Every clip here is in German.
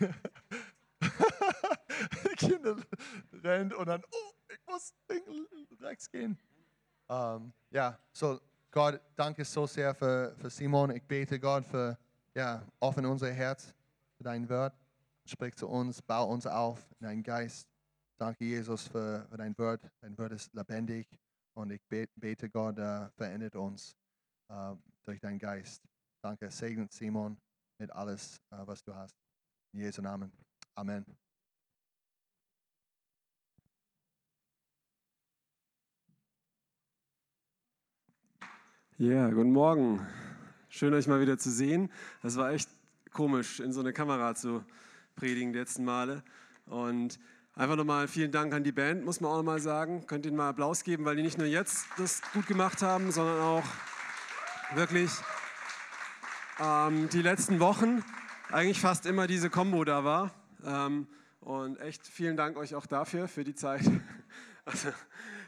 Kinder rennen und dann, oh, ich muss rechts gehen. Um, ja, so Gott, danke so sehr für, für Simon. Ich bete Gott für, ja, offen unser Herz für dein Wort. Sprich zu uns, bau uns auf in deinen Geist. Danke, Jesus, für, für dein Wort. Dein Wort ist lebendig und ich bete, Gott, uh, verändert uns uh, durch deinen Geist. Danke, segnet Simon mit alles, uh, was du hast. In Jesu Namen. Amen. Ja, guten Morgen. Schön, euch mal wieder zu sehen. Das war echt komisch, in so eine Kamera zu predigen die letzten Male. Und einfach nochmal vielen Dank an die Band, muss man auch nochmal sagen. Könnt ihnen mal Applaus geben, weil die nicht nur jetzt das gut gemacht haben, sondern auch wirklich ähm, die letzten Wochen eigentlich fast immer diese Combo da war. Ähm, und echt vielen Dank euch auch dafür, für die Zeit. Also,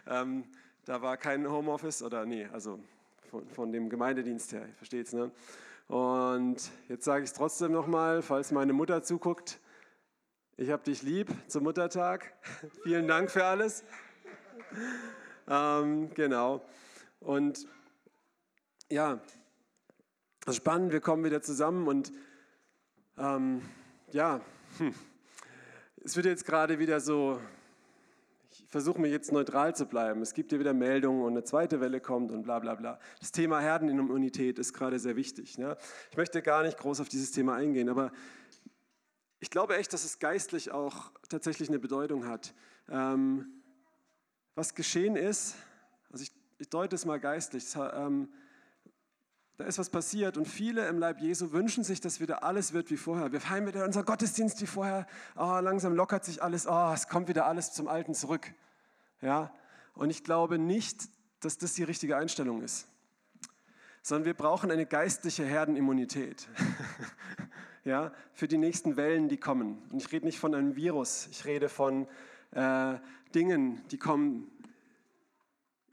ähm, da war kein Homeoffice oder nee, also von, von dem Gemeindedienst her, ihr versteht es, ne? Und jetzt sage ich es trotzdem nochmal, falls meine Mutter zuguckt, ich habe dich lieb zum Muttertag. Vielen Dank für alles. ähm, genau. Und ja, das ist spannend, wir kommen wieder zusammen und ähm, ja, hm, es wird jetzt gerade wieder so versuche mir jetzt neutral zu bleiben. Es gibt hier wieder Meldungen und eine zweite Welle kommt und bla bla bla. Das Thema Herdenimmunität ist gerade sehr wichtig. Ne? Ich möchte gar nicht groß auf dieses Thema eingehen, aber ich glaube echt, dass es geistlich auch tatsächlich eine Bedeutung hat. Ähm, was geschehen ist, also ich, ich deute es mal geistlich, ähm, da ist was passiert und viele im Leib Jesu wünschen sich, dass wieder alles wird wie vorher. Wir feiern wieder unser Gottesdienst wie vorher. Oh, langsam lockert sich alles. Oh, es kommt wieder alles zum Alten zurück. Ja? Und ich glaube nicht, dass das die richtige Einstellung ist, sondern wir brauchen eine geistliche Herdenimmunität. ja? Für die nächsten Wellen, die kommen. Und ich rede nicht von einem Virus, ich rede von äh, Dingen, die kommen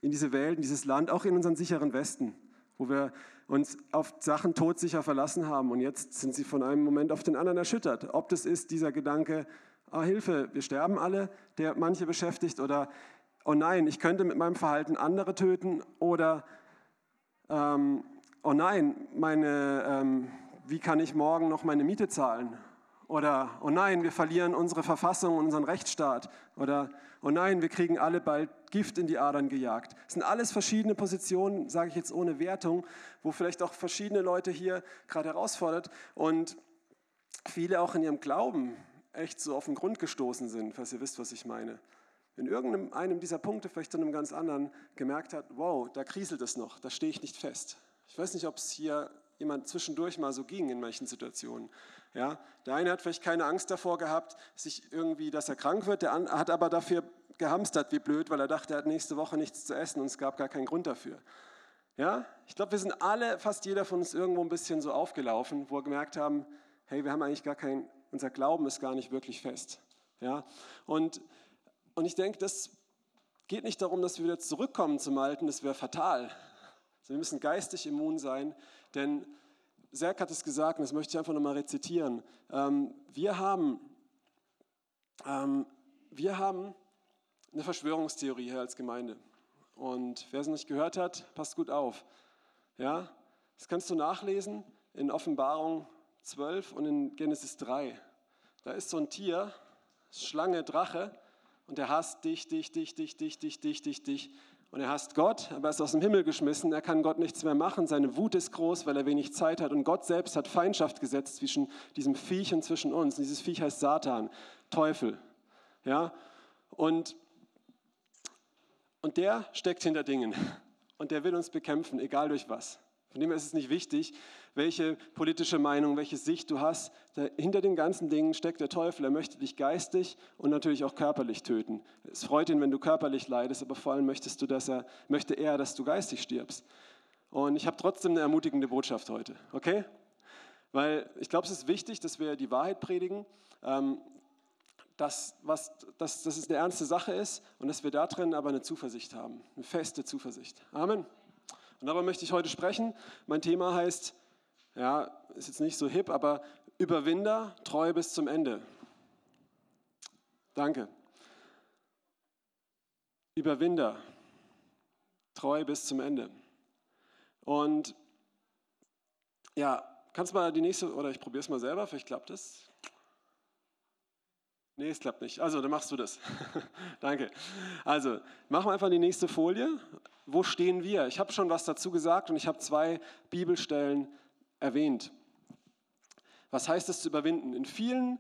in diese Welt, in dieses Land, auch in unseren sicheren Westen, wo wir uns auf Sachen todsicher verlassen haben und jetzt sind sie von einem Moment auf den anderen erschüttert. Ob das ist dieser Gedanke, ah, Hilfe, wir sterben alle, der manche beschäftigt, oder oh nein, ich könnte mit meinem Verhalten andere töten, oder ähm, oh nein, meine, ähm, wie kann ich morgen noch meine Miete zahlen? Oder oh nein, wir verlieren unsere Verfassung, unseren Rechtsstaat. Oder oh nein, wir kriegen alle bald Gift in die Adern gejagt. Das sind alles verschiedene Positionen, sage ich jetzt ohne Wertung, wo vielleicht auch verschiedene Leute hier gerade herausfordert und viele auch in ihrem Glauben echt so auf den Grund gestoßen sind, falls ihr wisst, was ich meine. In irgendeinem dieser Punkte, vielleicht in einem ganz anderen, gemerkt hat, wow, da kriselt es noch, da stehe ich nicht fest. Ich weiß nicht, ob es hier jemand zwischendurch mal so ging in manchen Situationen. Ja, der eine hat vielleicht keine Angst davor gehabt, sich irgendwie, dass er krank wird, der andere hat aber dafür gehamstert wie blöd, weil er dachte, er hat nächste Woche nichts zu essen und es gab gar keinen Grund dafür. Ja, ich glaube, wir sind alle, fast jeder von uns irgendwo ein bisschen so aufgelaufen, wo wir gemerkt haben, hey, wir haben eigentlich gar kein, unser Glauben ist gar nicht wirklich fest. Ja, und, und ich denke, das geht nicht darum, dass wir wieder zurückkommen zum Alten, das wäre fatal. Also wir müssen geistig immun sein, denn Serk hat es gesagt, und das möchte ich einfach nochmal rezitieren. Ähm, wir, haben, ähm, wir haben eine Verschwörungstheorie hier als Gemeinde. Und wer es nicht gehört hat, passt gut auf. Ja, das kannst du nachlesen in Offenbarung 12 und in Genesis 3. Da ist so ein Tier, Schlange, Drache, und der hasst dich, dich, dich, dich, dich, dich, dich, dich, dich. Und er hasst Gott, aber er ist aus dem Himmel geschmissen. Er kann Gott nichts mehr machen. Seine Wut ist groß, weil er wenig Zeit hat. Und Gott selbst hat Feindschaft gesetzt zwischen diesem Viech und zwischen uns. Und dieses Viech heißt Satan, Teufel. Ja? Und, und der steckt hinter Dingen. Und der will uns bekämpfen, egal durch was. Von dem her ist es nicht wichtig, welche politische Meinung, welche Sicht du hast. Hinter den ganzen Dingen steckt der Teufel. Er möchte dich geistig und natürlich auch körperlich töten. Es freut ihn, wenn du körperlich leidest, aber vor allem möchtest du, dass er, möchte er, dass du geistig stirbst. Und ich habe trotzdem eine ermutigende Botschaft heute, okay? Weil ich glaube, es ist wichtig, dass wir die Wahrheit predigen, ähm, dass, was, dass, dass es eine ernste Sache ist und dass wir da drin aber eine Zuversicht haben, eine feste Zuversicht. Amen. Und darüber möchte ich heute sprechen. Mein Thema heißt Ja, ist jetzt nicht so hip, aber Überwinder, treu bis zum Ende. Danke. Überwinder, treu bis zum Ende. Und ja, kannst du mal die nächste, oder ich probiere es mal selber, vielleicht klappt es. Nee, es klappt nicht. Also, dann machst du das. Danke. Also, machen wir einfach die nächste Folie. Wo stehen wir? Ich habe schon was dazu gesagt und ich habe zwei Bibelstellen erwähnt. Was heißt es zu überwinden? In vielen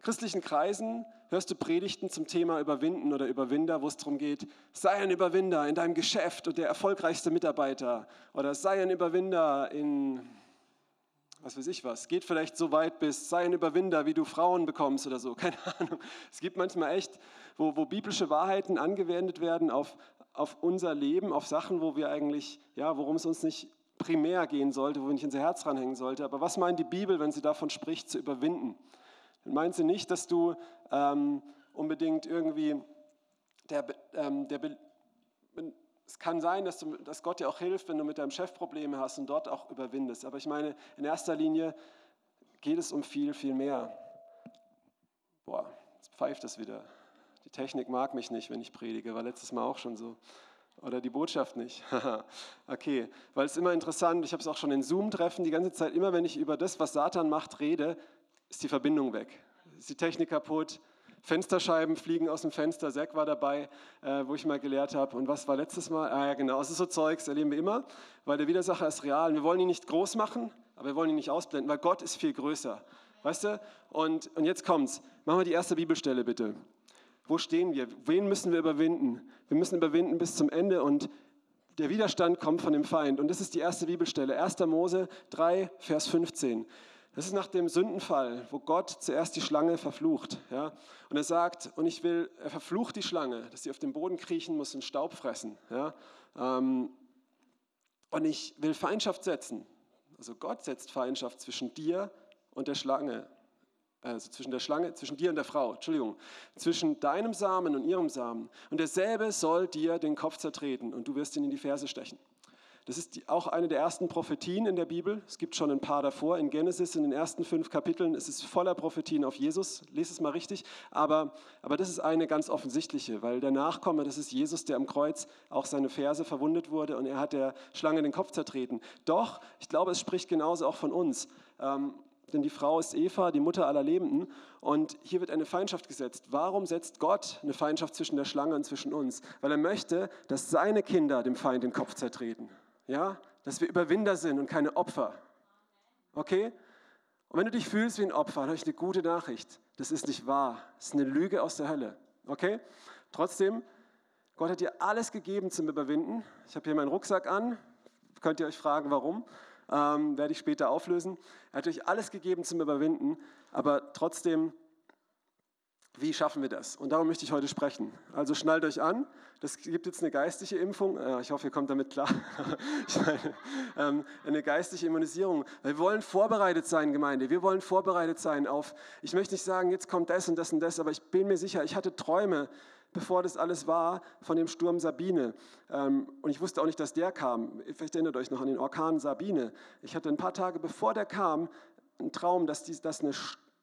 christlichen Kreisen hörst du Predigten zum Thema Überwinden oder Überwinder, wo es darum geht, sei ein Überwinder in deinem Geschäft und der erfolgreichste Mitarbeiter oder sei ein Überwinder in was weiß ich was, geht vielleicht so weit bis, sei ein Überwinder, wie du Frauen bekommst oder so, keine Ahnung. Es gibt manchmal echt, wo, wo biblische Wahrheiten angewendet werden auf, auf unser Leben, auf Sachen, wo wir eigentlich, ja, worum es uns nicht primär gehen sollte, wo wir nicht unser Herz ranhängen sollte. Aber was meint die Bibel, wenn sie davon spricht, zu überwinden? Dann meint sie nicht, dass du ähm, unbedingt irgendwie der, ähm, der, es kann sein, dass, du, dass Gott dir auch hilft, wenn du mit deinem Chef Probleme hast und dort auch überwindest. Aber ich meine, in erster Linie geht es um viel, viel mehr. Boah, jetzt pfeift es wieder. Technik mag mich nicht, wenn ich predige, war letztes Mal auch schon so. Oder die Botschaft nicht. okay, weil es immer interessant, ich habe es auch schon in Zoom-Treffen die ganze Zeit, immer wenn ich über das, was Satan macht, rede, ist die Verbindung weg. Ist die Technik kaputt, Fensterscheiben fliegen aus dem Fenster. Zack war dabei, äh, wo ich mal gelehrt habe. Und was war letztes Mal? Ah ja, genau. Also so Zeugs erleben wir immer, weil der Widersacher ist real. wir wollen ihn nicht groß machen, aber wir wollen ihn nicht ausblenden, weil Gott ist viel größer. Weißt du? Und, und jetzt kommt's. Machen wir die erste Bibelstelle bitte. Wo stehen wir? Wen müssen wir überwinden? Wir müssen überwinden bis zum Ende und der Widerstand kommt von dem Feind. Und das ist die erste Bibelstelle. 1. Mose 3, Vers 15. Das ist nach dem Sündenfall, wo Gott zuerst die Schlange verflucht. Ja? Und er sagt, und ich will, er verflucht die Schlange, dass sie auf den Boden kriechen muss und Staub fressen. Ja? Ähm, und ich will Feindschaft setzen. Also Gott setzt Feindschaft zwischen dir und der Schlange. Also zwischen der Schlange, zwischen dir und der Frau, Entschuldigung, zwischen deinem Samen und ihrem Samen. Und derselbe soll dir den Kopf zertreten und du wirst ihn in die Ferse stechen. Das ist auch eine der ersten Prophetien in der Bibel. Es gibt schon ein paar davor. In Genesis, in den ersten fünf Kapiteln, ist es voller Prophetien auf Jesus. Lese es mal richtig. Aber, aber das ist eine ganz offensichtliche, weil der Nachkomme, das ist Jesus, der am Kreuz auch seine Ferse verwundet wurde und er hat der Schlange den Kopf zertreten. Doch, ich glaube, es spricht genauso auch von uns. Ähm, denn die Frau ist Eva, die Mutter aller Lebenden. Und hier wird eine Feindschaft gesetzt. Warum setzt Gott eine Feindschaft zwischen der Schlange und zwischen uns? Weil er möchte, dass seine Kinder dem Feind den Kopf zertreten ja, dass wir Überwinder sind und keine Opfer. Okay? Und wenn du dich fühlst wie ein Opfer, dann habe ich eine gute Nachricht. Das ist nicht wahr. Das ist eine Lüge aus der Hölle. Okay? Trotzdem, Gott hat dir alles gegeben zum Überwinden. Ich habe hier meinen Rucksack an. Könnt ihr euch fragen, warum? Ähm, werde ich später auflösen. Er hat euch alles gegeben zum Überwinden, aber trotzdem wie schaffen wir das? Und darum möchte ich heute sprechen. Also schnallt euch an. Das gibt jetzt eine geistige Impfung. Ich hoffe, ihr kommt damit klar. Ähm, eine geistige Immunisierung. Wir wollen vorbereitet sein, Gemeinde. Wir wollen vorbereitet sein auf, ich möchte nicht sagen, jetzt kommt das und das und das, aber ich bin mir sicher, ich hatte Träume, bevor das alles war, von dem Sturm Sabine. Ähm, und ich wusste auch nicht, dass der kam. Vielleicht erinnert euch noch an den Orkan Sabine. Ich hatte ein paar Tage bevor der kam, einen Traum, dass, dies, dass eine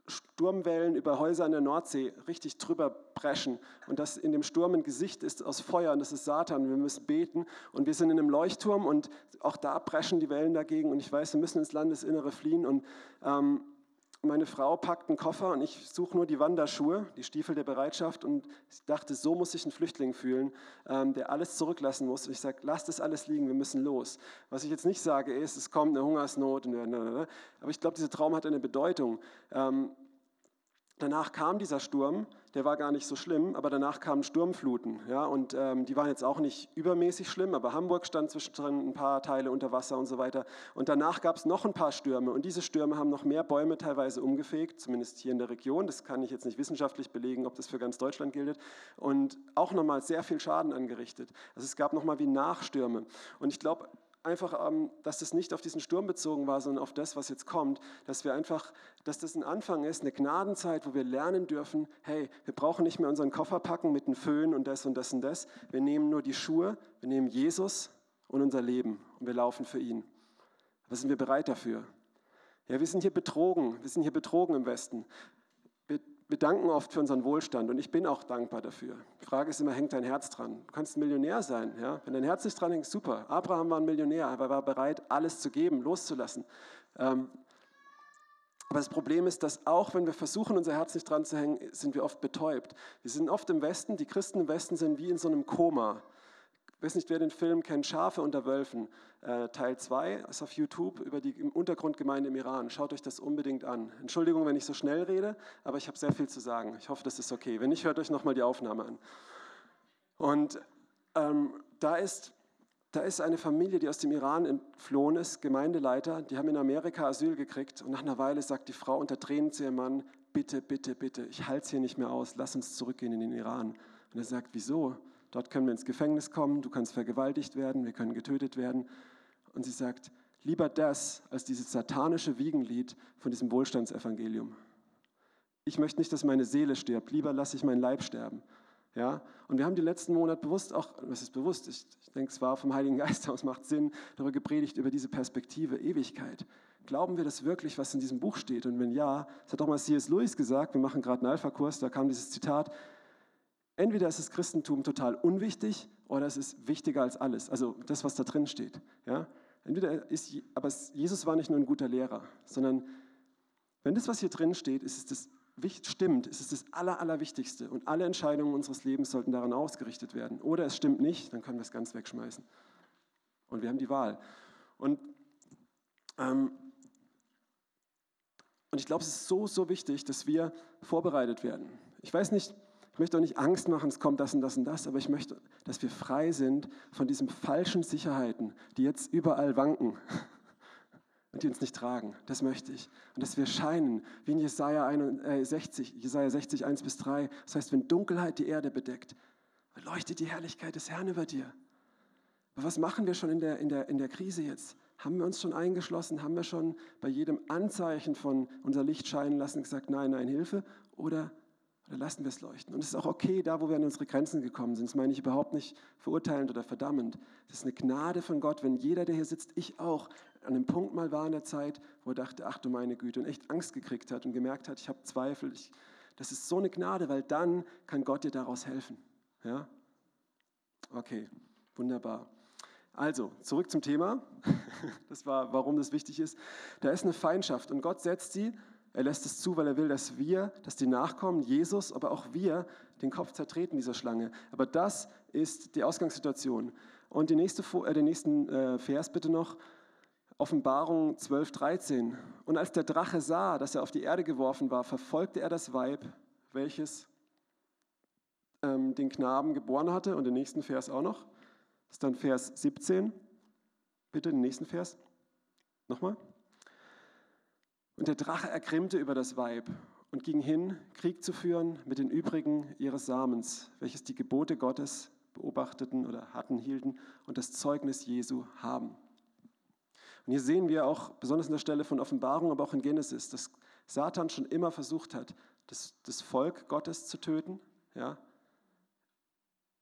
Sturmwellen über Häuser an der Nordsee richtig drüber preschen und dass in dem Sturm ein Gesicht ist aus Feuer und das ist Satan. Wir müssen beten und wir sind in einem Leuchtturm und auch da preschen die Wellen dagegen und ich weiß, wir müssen ins Landesinnere fliehen und ähm, meine Frau packt einen Koffer und ich suche nur die Wanderschuhe, die Stiefel der Bereitschaft und ich dachte, so muss sich ein Flüchtling fühlen, ähm, der alles zurücklassen muss. Und ich sage, lasst das alles liegen, wir müssen los. Was ich jetzt nicht sage ist, es kommt eine Hungersnot, aber ich glaube, dieser Traum hat eine Bedeutung. Ähm, danach kam dieser Sturm der war gar nicht so schlimm, aber danach kamen Sturmfluten. Ja, und ähm, die waren jetzt auch nicht übermäßig schlimm, aber Hamburg stand zwischendrin ein paar Teile unter Wasser und so weiter. Und danach gab es noch ein paar Stürme und diese Stürme haben noch mehr Bäume teilweise umgefegt, zumindest hier in der Region. Das kann ich jetzt nicht wissenschaftlich belegen, ob das für ganz Deutschland gilt. Und auch nochmal sehr viel Schaden angerichtet. Also es gab nochmal wie Nachstürme. Und ich glaube, einfach, ähm, dass das nicht auf diesen Sturm bezogen war, sondern auf das, was jetzt kommt. Dass wir einfach, dass das ein Anfang ist, eine Gnadenzeit, wo wir lernen dürfen, hey, wir brauchen nicht mehr unseren Koffer packen mit einem Föhn und das und das und das. Wir nehmen nur die Schuhe, wir nehmen Jesus und unser Leben und wir laufen für ihn. Aber sind wir bereit dafür? Ja, wir sind hier betrogen, wir sind hier betrogen im Westen. Wir, danken oft für unseren Wohlstand und ich bin auch dankbar dafür. Die Frage ist immer, hängt dein Herz dran? Du kannst ein Millionär sein, ja? wenn dein Herz nicht dran hängt, super. Abraham war ein Millionär, aber er war bereit, alles zu geben, loszulassen. Ähm, aber das Problem ist, dass auch wenn wir versuchen, unser Herz nicht dran zu hängen, sind wir oft betäubt. Wir sind oft im Westen, die Christen im Westen sind wie in so einem Koma. Weiß nicht, wer den Film kennt, Schafe unter Wölfen, äh, Teil 2, ist auf YouTube über die Untergrundgemeinde im Iran. Schaut euch das unbedingt an. Entschuldigung, wenn ich so schnell rede, aber ich habe sehr viel zu sagen. Ich hoffe, das ist okay. Wenn nicht, hört euch nochmal die Aufnahme an. Und ähm, da, ist, da ist eine Familie, die aus dem Iran entflohen ist, Gemeindeleiter, die haben in Amerika Asyl gekriegt und nach einer Weile sagt die Frau unter Tränen zu ihrem Mann, bitte, bitte, bitte, ich halte es hier nicht mehr aus, lass uns zurückgehen in den Iran. Und er sagt, wieso? Dort können wir ins Gefängnis kommen, du kannst vergewaltigt werden, wir können getötet werden. Und sie sagt, lieber das als dieses satanische Wiegenlied von diesem Wohlstandsevangelium. Ich möchte nicht, dass meine Seele stirbt, lieber lasse ich meinen Leib sterben. Ja? Und wir haben die letzten Monate bewusst auch, was ist bewusst, ich, ich denke, es war vom Heiligen Geist aus, macht Sinn, darüber gepredigt, über diese Perspektive Ewigkeit. Glauben wir das wirklich, was in diesem Buch steht? Und wenn ja, das hat auch mal C.S. Lewis gesagt, wir machen gerade einen Alpha-Kurs, da kam dieses Zitat, Entweder ist das Christentum total unwichtig oder es ist wichtiger als alles. Also das, was da drin steht. Ja? Entweder ist, aber Jesus war nicht nur ein guter Lehrer, sondern wenn das, was hier drin steht, ist es das, stimmt, ist es das Aller, Allerwichtigste. Und alle Entscheidungen unseres Lebens sollten daran ausgerichtet werden. Oder es stimmt nicht, dann können wir es ganz wegschmeißen. Und wir haben die Wahl. Und, ähm, und ich glaube, es ist so, so wichtig, dass wir vorbereitet werden. Ich weiß nicht, ich möchte auch nicht Angst machen, es kommt das und das und das, aber ich möchte, dass wir frei sind von diesen falschen Sicherheiten, die jetzt überall wanken und die uns nicht tragen. Das möchte ich. Und dass wir scheinen, wie in Jesaja 60, äh, Jesaja 60, 1 bis 3. Das heißt, wenn Dunkelheit die Erde bedeckt, leuchtet die Herrlichkeit des Herrn über dir. Aber was machen wir schon in der, in der, in der Krise jetzt? Haben wir uns schon eingeschlossen? Haben wir schon bei jedem Anzeichen von unser Licht scheinen lassen gesagt, nein, nein, Hilfe? Oder oder lassen wir es leuchten. Und es ist auch okay, da wo wir an unsere Grenzen gekommen sind. Das meine ich überhaupt nicht verurteilend oder verdammend. Es ist eine Gnade von Gott, wenn jeder, der hier sitzt, ich auch, an einem Punkt mal war in der Zeit, wo er dachte, ach du meine Güte, und echt Angst gekriegt hat und gemerkt hat, ich habe Zweifel. Ich, das ist so eine Gnade, weil dann kann Gott dir daraus helfen. Ja? Okay, wunderbar. Also, zurück zum Thema. Das war, warum das wichtig ist. Da ist eine Feindschaft und Gott setzt sie er lässt es zu, weil er will, dass wir, dass die Nachkommen, Jesus, aber auch wir den Kopf zertreten dieser Schlange. Aber das ist die Ausgangssituation. Und die nächste, äh, den nächsten äh, Vers bitte noch. Offenbarung 12, 13. Und als der Drache sah, dass er auf die Erde geworfen war, verfolgte er das Weib, welches ähm, den Knaben geboren hatte. Und den nächsten Vers auch noch. Das ist dann Vers 17. Bitte den nächsten Vers. Nochmal. Und der Drache ergrimmte über das Weib und ging hin, Krieg zu führen mit den übrigen ihres Samens, welches die Gebote Gottes beobachteten oder hatten, hielten und das Zeugnis Jesu haben. Und hier sehen wir auch, besonders in der Stelle von Offenbarung, aber auch in Genesis, dass Satan schon immer versucht hat, das, das Volk Gottes zu töten. Ja?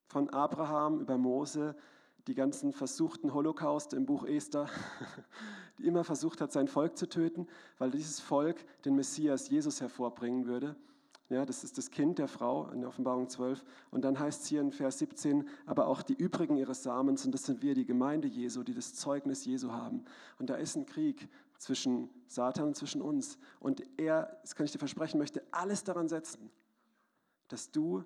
Von Abraham über Mose die ganzen versuchten Holocaust im Buch Esther, die immer versucht hat, sein Volk zu töten, weil dieses Volk den Messias Jesus hervorbringen würde. Ja, das ist das Kind der Frau in der Offenbarung 12. Und dann heißt es hier in Vers 17, aber auch die übrigen ihres Samens, und das sind wir, die Gemeinde Jesu, die das Zeugnis Jesu haben. Und da ist ein Krieg zwischen Satan und zwischen uns. Und er, das kann ich dir versprechen, möchte alles daran setzen, dass du,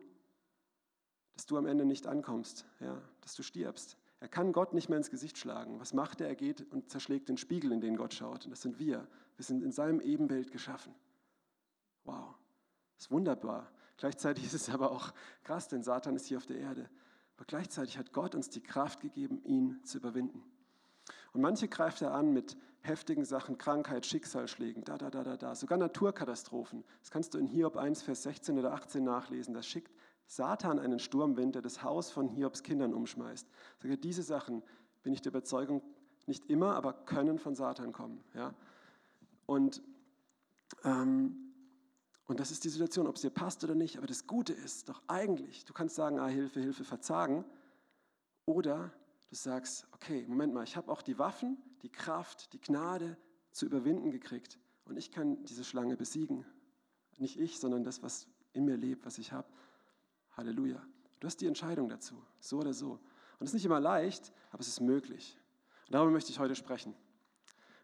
dass du am Ende nicht ankommst, ja, dass du stirbst. Er kann Gott nicht mehr ins Gesicht schlagen. Was macht er? Er geht und zerschlägt den Spiegel, in den Gott schaut. Und das sind wir. Wir sind in seinem Ebenbild geschaffen. Wow, das ist wunderbar. Gleichzeitig ist es aber auch krass, denn Satan ist hier auf der Erde. Aber gleichzeitig hat Gott uns die Kraft gegeben, ihn zu überwinden. Und manche greift er an mit heftigen Sachen, Krankheit, Schicksalsschlägen, da, da, da, da, da, sogar Naturkatastrophen. Das kannst du in Hiob 1, Vers 16 oder 18 nachlesen. Das schickt Satan einen Sturmwind, der das Haus von Hiobs Kindern umschmeißt. Sage, diese Sachen, bin ich der Überzeugung, nicht immer, aber können von Satan kommen. Ja? Und, ähm, und das ist die Situation, ob es dir passt oder nicht. Aber das Gute ist doch eigentlich, du kannst sagen, ah, Hilfe, Hilfe, Verzagen. Oder du sagst, okay, Moment mal, ich habe auch die Waffen, die Kraft, die Gnade zu überwinden gekriegt. und ich kann diese Schlange besiegen. Nicht ich, sondern das, was in mir lebt, was ich habe. Halleluja. Du hast die Entscheidung dazu, so oder so. Und es ist nicht immer leicht, aber es ist möglich. Und darüber möchte ich heute sprechen.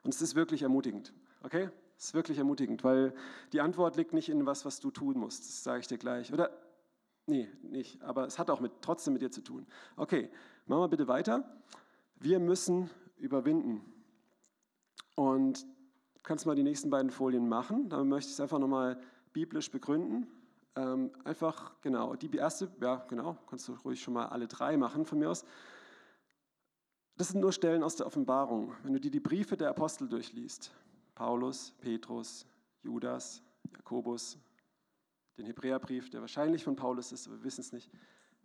Und es ist wirklich ermutigend, okay? Es ist wirklich ermutigend, weil die Antwort liegt nicht in was, was du tun musst. Das sage ich dir gleich. Oder, nee, nicht. Aber es hat auch mit, trotzdem mit dir zu tun. Okay, machen wir bitte weiter. Wir müssen überwinden. Und kannst mal die nächsten beiden Folien machen. Da möchte ich es einfach nochmal biblisch begründen. Ähm, einfach, genau, die erste, ja, genau, kannst du ruhig schon mal alle drei machen von mir aus. Das sind nur Stellen aus der Offenbarung. Wenn du dir die Briefe der Apostel durchliest, Paulus, Petrus, Judas, Jakobus, den Hebräerbrief, der wahrscheinlich von Paulus ist, aber wir wissen es nicht,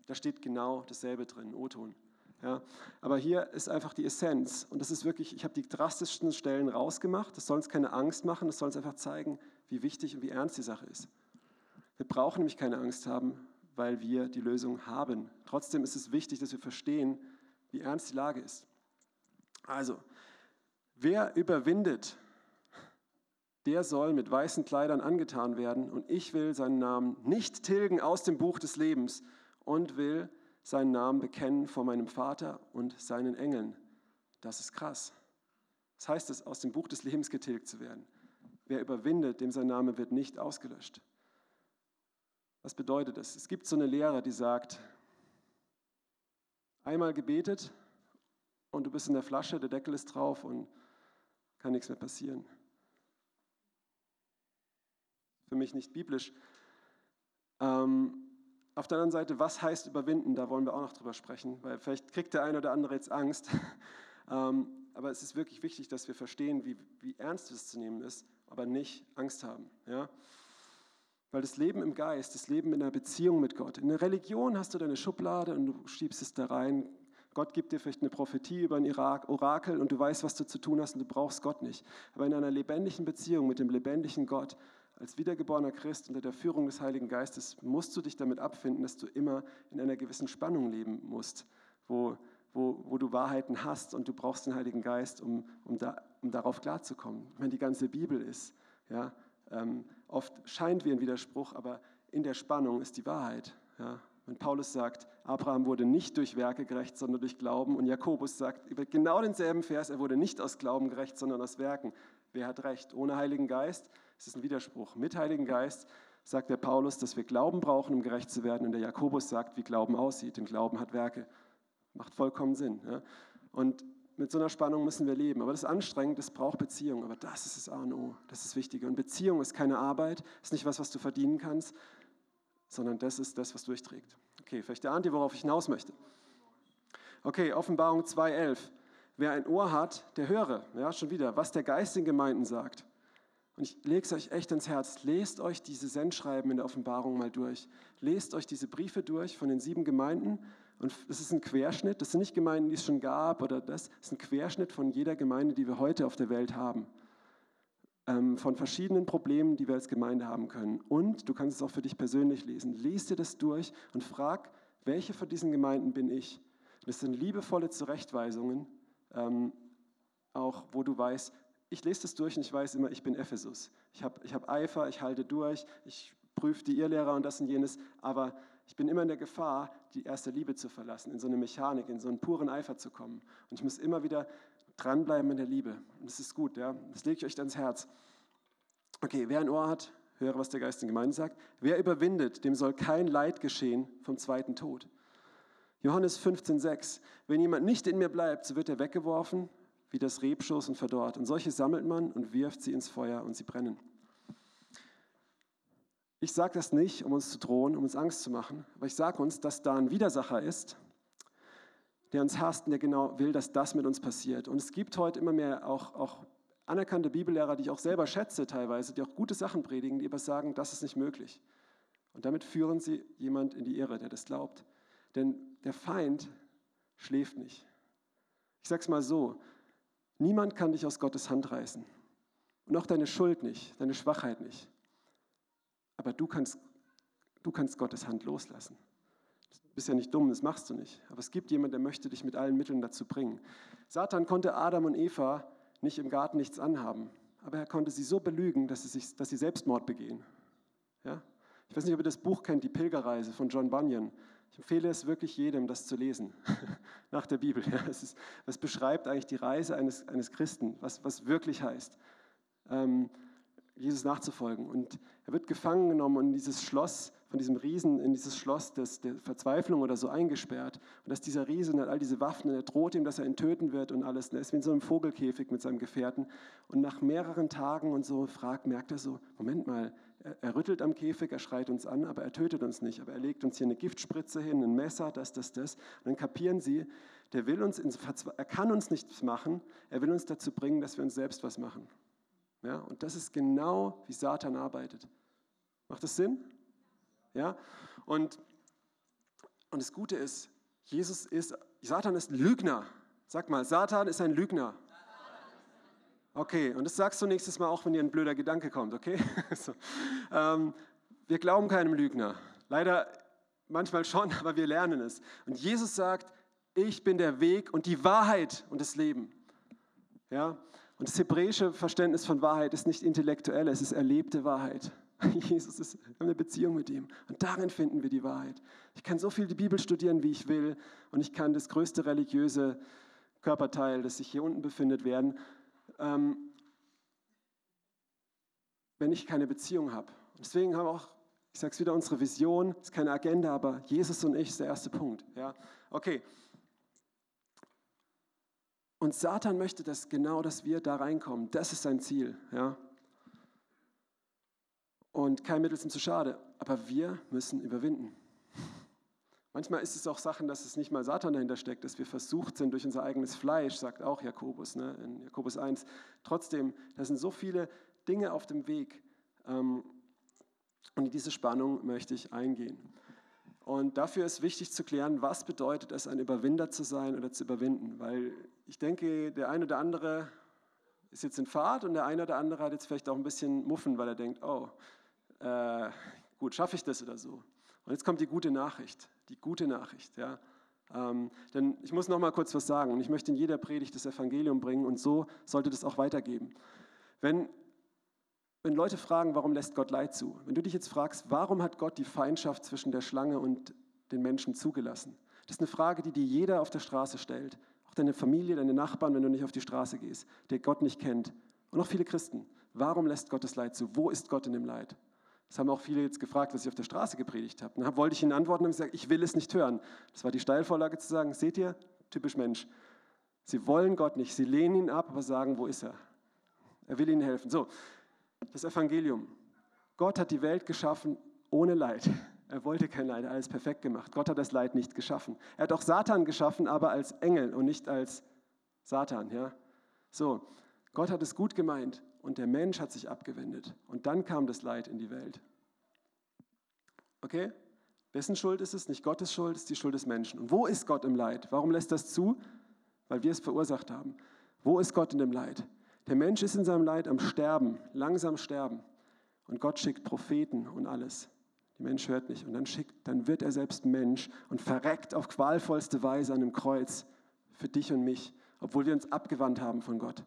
da steht genau dasselbe drin, O-Ton. Ja, aber hier ist einfach die Essenz und das ist wirklich, ich habe die drastischsten Stellen rausgemacht, das soll uns keine Angst machen, das soll uns einfach zeigen, wie wichtig und wie ernst die Sache ist. Wir brauchen nämlich keine Angst haben, weil wir die Lösung haben. Trotzdem ist es wichtig, dass wir verstehen, wie ernst die Lage ist. Also, wer überwindet, der soll mit weißen Kleidern angetan werden und ich will seinen Namen nicht tilgen aus dem Buch des Lebens und will seinen Namen bekennen vor meinem Vater und seinen Engeln. Das ist krass. Das heißt es, aus dem Buch des Lebens getilgt zu werden. Wer überwindet, dem sein Name wird nicht ausgelöscht. Was bedeutet das? Es gibt so eine Lehre, die sagt, einmal gebetet und du bist in der Flasche, der Deckel ist drauf und kann nichts mehr passieren. Für mich nicht biblisch. Ähm, auf der anderen Seite, was heißt überwinden? Da wollen wir auch noch drüber sprechen, weil vielleicht kriegt der eine oder andere jetzt Angst. ähm, aber es ist wirklich wichtig, dass wir verstehen, wie, wie ernst es zu nehmen ist, aber nicht Angst haben. Ja? Weil das Leben im Geist, das Leben in einer Beziehung mit Gott, in der Religion hast du deine Schublade und du schiebst es da rein, Gott gibt dir vielleicht eine Prophetie über ein Orakel und du weißt, was du zu tun hast und du brauchst Gott nicht. Aber in einer lebendigen Beziehung mit dem lebendigen Gott, als wiedergeborener Christ unter der Führung des Heiligen Geistes, musst du dich damit abfinden, dass du immer in einer gewissen Spannung leben musst, wo, wo, wo du Wahrheiten hast und du brauchst den Heiligen Geist, um, um, da, um darauf klarzukommen. Ich meine, die ganze Bibel ist, ja, ähm, oft scheint wie ein Widerspruch, aber in der Spannung ist die Wahrheit. Ja. Wenn Paulus sagt, Abraham wurde nicht durch Werke gerecht, sondern durch Glauben. Und Jakobus sagt über genau denselben Vers, er wurde nicht aus Glauben gerecht, sondern aus Werken. Wer hat recht? Ohne Heiligen Geist ist es ein Widerspruch. Mit Heiligen Geist sagt der Paulus, dass wir Glauben brauchen, um gerecht zu werden. Und der Jakobus sagt, wie Glauben aussieht. Denn Glauben hat Werke. Macht vollkommen Sinn. Ja? Und mit so einer Spannung müssen wir leben. Aber das ist anstrengend, das braucht Beziehung. Aber das ist das A und O, das ist das Wichtige. Und Beziehung ist keine Arbeit, ist nicht was, was du verdienen kannst, sondern das ist das, was durchträgt. Okay, vielleicht ahnt ihr, worauf ich hinaus möchte. Okay, Offenbarung 2.11. Wer ein Ohr hat, der höre, ja, schon wieder, was der Geist den Gemeinden sagt. Und ich lege es euch echt ins Herz. Lest euch diese Sendschreiben in der Offenbarung mal durch. Lest euch diese Briefe durch von den sieben Gemeinden. Und das ist ein Querschnitt. Das sind nicht Gemeinden, die es schon gab oder das. Das ist ein Querschnitt von jeder Gemeinde, die wir heute auf der Welt haben ähm, von verschiedenen Problemen, die wir als Gemeinde haben können. Und du kannst es auch für dich persönlich lesen. Lies dir das durch und frag, welche von diesen Gemeinden bin ich? Das sind liebevolle Zurechtweisungen, ähm, auch wo du weißt, ich lese das durch und ich weiß immer, ich bin Ephesus. Ich habe ich hab Eifer, ich halte durch, ich prüfe die Irrlehrer und das und jenes, aber ich bin immer in der Gefahr, die erste Liebe zu verlassen, in so eine Mechanik, in so einen puren Eifer zu kommen. Und ich muss immer wieder dranbleiben in der Liebe. Und das ist gut, ja. Das lege ich euch ans Herz. Okay, wer ein Ohr hat, höre, was der Geist in Gemeinde sagt. Wer überwindet, dem soll kein Leid geschehen vom zweiten Tod. Johannes 15,6. Wenn jemand nicht in mir bleibt, so wird er weggeworfen wie das Rebschoß und verdorrt. Und solche sammelt man und wirft sie ins Feuer und sie brennen. Ich sage das nicht, um uns zu drohen, um uns Angst zu machen, aber ich sage uns, dass da ein Widersacher ist, der uns hasst und der genau will, dass das mit uns passiert. Und es gibt heute immer mehr auch, auch anerkannte Bibellehrer, die ich auch selber schätze teilweise, die auch gute Sachen predigen, die aber sagen, das ist nicht möglich. Und damit führen sie jemand in die Irre, der das glaubt. Denn der Feind schläft nicht. Ich sage es mal so, niemand kann dich aus Gottes Hand reißen. Und auch deine Schuld nicht, deine Schwachheit nicht. Aber du kannst, du kannst Gottes Hand loslassen bist ja nicht dumm, das machst du nicht. Aber es gibt jemanden, der möchte dich mit allen Mitteln dazu bringen. Satan konnte Adam und Eva nicht im Garten nichts anhaben. aber er konnte sie so belügen, dass sie, sich, dass sie Selbstmord begehen. Ja? Ich weiß nicht, ob ihr das Buch kennt, Die Pilgerreise von John Bunyan. Ich empfehle es wirklich jedem, das zu lesen, nach der Bibel. Ja, es, ist, es, beschreibt eigentlich die Reise eines, eines Christen, was, was wirklich heißt, ähm, Jesus nachzufolgen. Und er wird gefangen genommen und in dieses Schloss, von diesem Riesen, in dieses Schloss des, der Verzweiflung oder so eingesperrt. Und dass dieser Riese hat all diese Waffen und er droht ihm, dass er ihn töten wird und alles. Und er ist wie in so einem Vogelkäfig mit seinem Gefährten. Und nach mehreren Tagen und so fragt, merkt er so, Moment mal, er, rüttelt am Käfig, er schreit uns an, aber er tötet uns nicht. Aber er legt uns hier eine Giftspritze hin, ein Messer, das, das, das. Und dann kapieren sie, der will uns, er kann uns nichts machen, er will uns dazu bringen, dass wir uns selbst was machen. Ja, und das ist genau, wie Satan arbeitet. Macht das Sinn? Ja? Und, und das Gute ist, Jesus ist, Satan ist Lügner. Sag mal, Satan ist ein Lügner. Okay, und das sagst du nächstes Mal auch, wenn dir ein blöder Gedanke kommt, okay? so. ähm, wir glauben keinem Lügner. Leider manchmal schon, aber wir lernen es. Und Jesus sagt, ich bin der Weg und die Wahrheit und das Leben. Ja? Und das hebräische Verständnis von Wahrheit ist nicht intellektuell, es ist erlebte Wahrheit. Jesus ist eine Beziehung mit ihm. Und darin finden wir die Wahrheit. Ich kann so viel die Bibel studieren, wie ich will. Und ich kann das größte religiöse Körperteil, das sich hier unten befindet, werden ähm, wenn ich keine Beziehung habe. Deswegen haben wir auch, ich sage es wieder, unsere Vision, ist keine Agenda, aber Jesus und ich ist der erste Punkt. Ja? Okay. Und Satan möchte das genau, dass wir da reinkommen. Das ist sein Ziel. Ja? Und kein Mittel sind zu schade. Aber wir müssen überwinden. Manchmal ist es auch Sachen, dass es nicht mal Satan dahinter steckt, dass wir versucht sind durch unser eigenes Fleisch, sagt auch Jakobus ne, in Jakobus 1. Trotzdem, da sind so viele Dinge auf dem Weg. Ähm, und in diese Spannung möchte ich eingehen. Und dafür ist wichtig zu klären, was bedeutet es, ein Überwinder zu sein oder zu überwinden. Weil ich denke, der eine oder andere ist jetzt in Fahrt und der eine oder andere hat jetzt vielleicht auch ein bisschen Muffen, weil er denkt, oh, äh, gut, schaffe ich das oder so. Und jetzt kommt die gute Nachricht, die gute Nachricht. Ja. Ähm, denn ich muss noch mal kurz was sagen und ich möchte in jeder Predigt das Evangelium bringen und so sollte das auch weitergeben. Wenn, wenn Leute fragen, warum lässt Gott Leid zu? Wenn du dich jetzt fragst, warum hat Gott die Feindschaft zwischen der Schlange und den Menschen zugelassen? Das ist eine Frage, die dir jeder auf der Straße stellt. Deine Familie, deine Nachbarn, wenn du nicht auf die Straße gehst, der Gott nicht kennt. Und auch viele Christen. Warum lässt Gott das Leid zu? Wo ist Gott in dem Leid? Das haben auch viele jetzt gefragt, was ich auf der Straße gepredigt habe. Dann wollte ich ihnen antworten und gesagt, ich will es nicht hören. Das war die Steilvorlage zu sagen, seht ihr, typisch Mensch. Sie wollen Gott nicht, sie lehnen ihn ab, aber sagen, wo ist er? Er will ihnen helfen. So, das Evangelium. Gott hat die Welt geschaffen ohne Leid. Er wollte kein Leid, alles perfekt gemacht. Gott hat das Leid nicht geschaffen. Er hat auch Satan geschaffen, aber als Engel und nicht als Satan. Ja? So, Gott hat es gut gemeint und der Mensch hat sich abgewendet. Und dann kam das Leid in die Welt. Okay? Wessen Schuld ist es? Nicht Gottes Schuld, es ist die Schuld des Menschen. Und wo ist Gott im Leid? Warum lässt das zu? Weil wir es verursacht haben. Wo ist Gott in dem Leid? Der Mensch ist in seinem Leid am Sterben, langsam sterben. Und Gott schickt Propheten und alles. Die Mensch hört nicht. Und dann, schickt, dann wird er selbst Mensch und verreckt auf qualvollste Weise an dem Kreuz für dich und mich, obwohl wir uns abgewandt haben von Gott.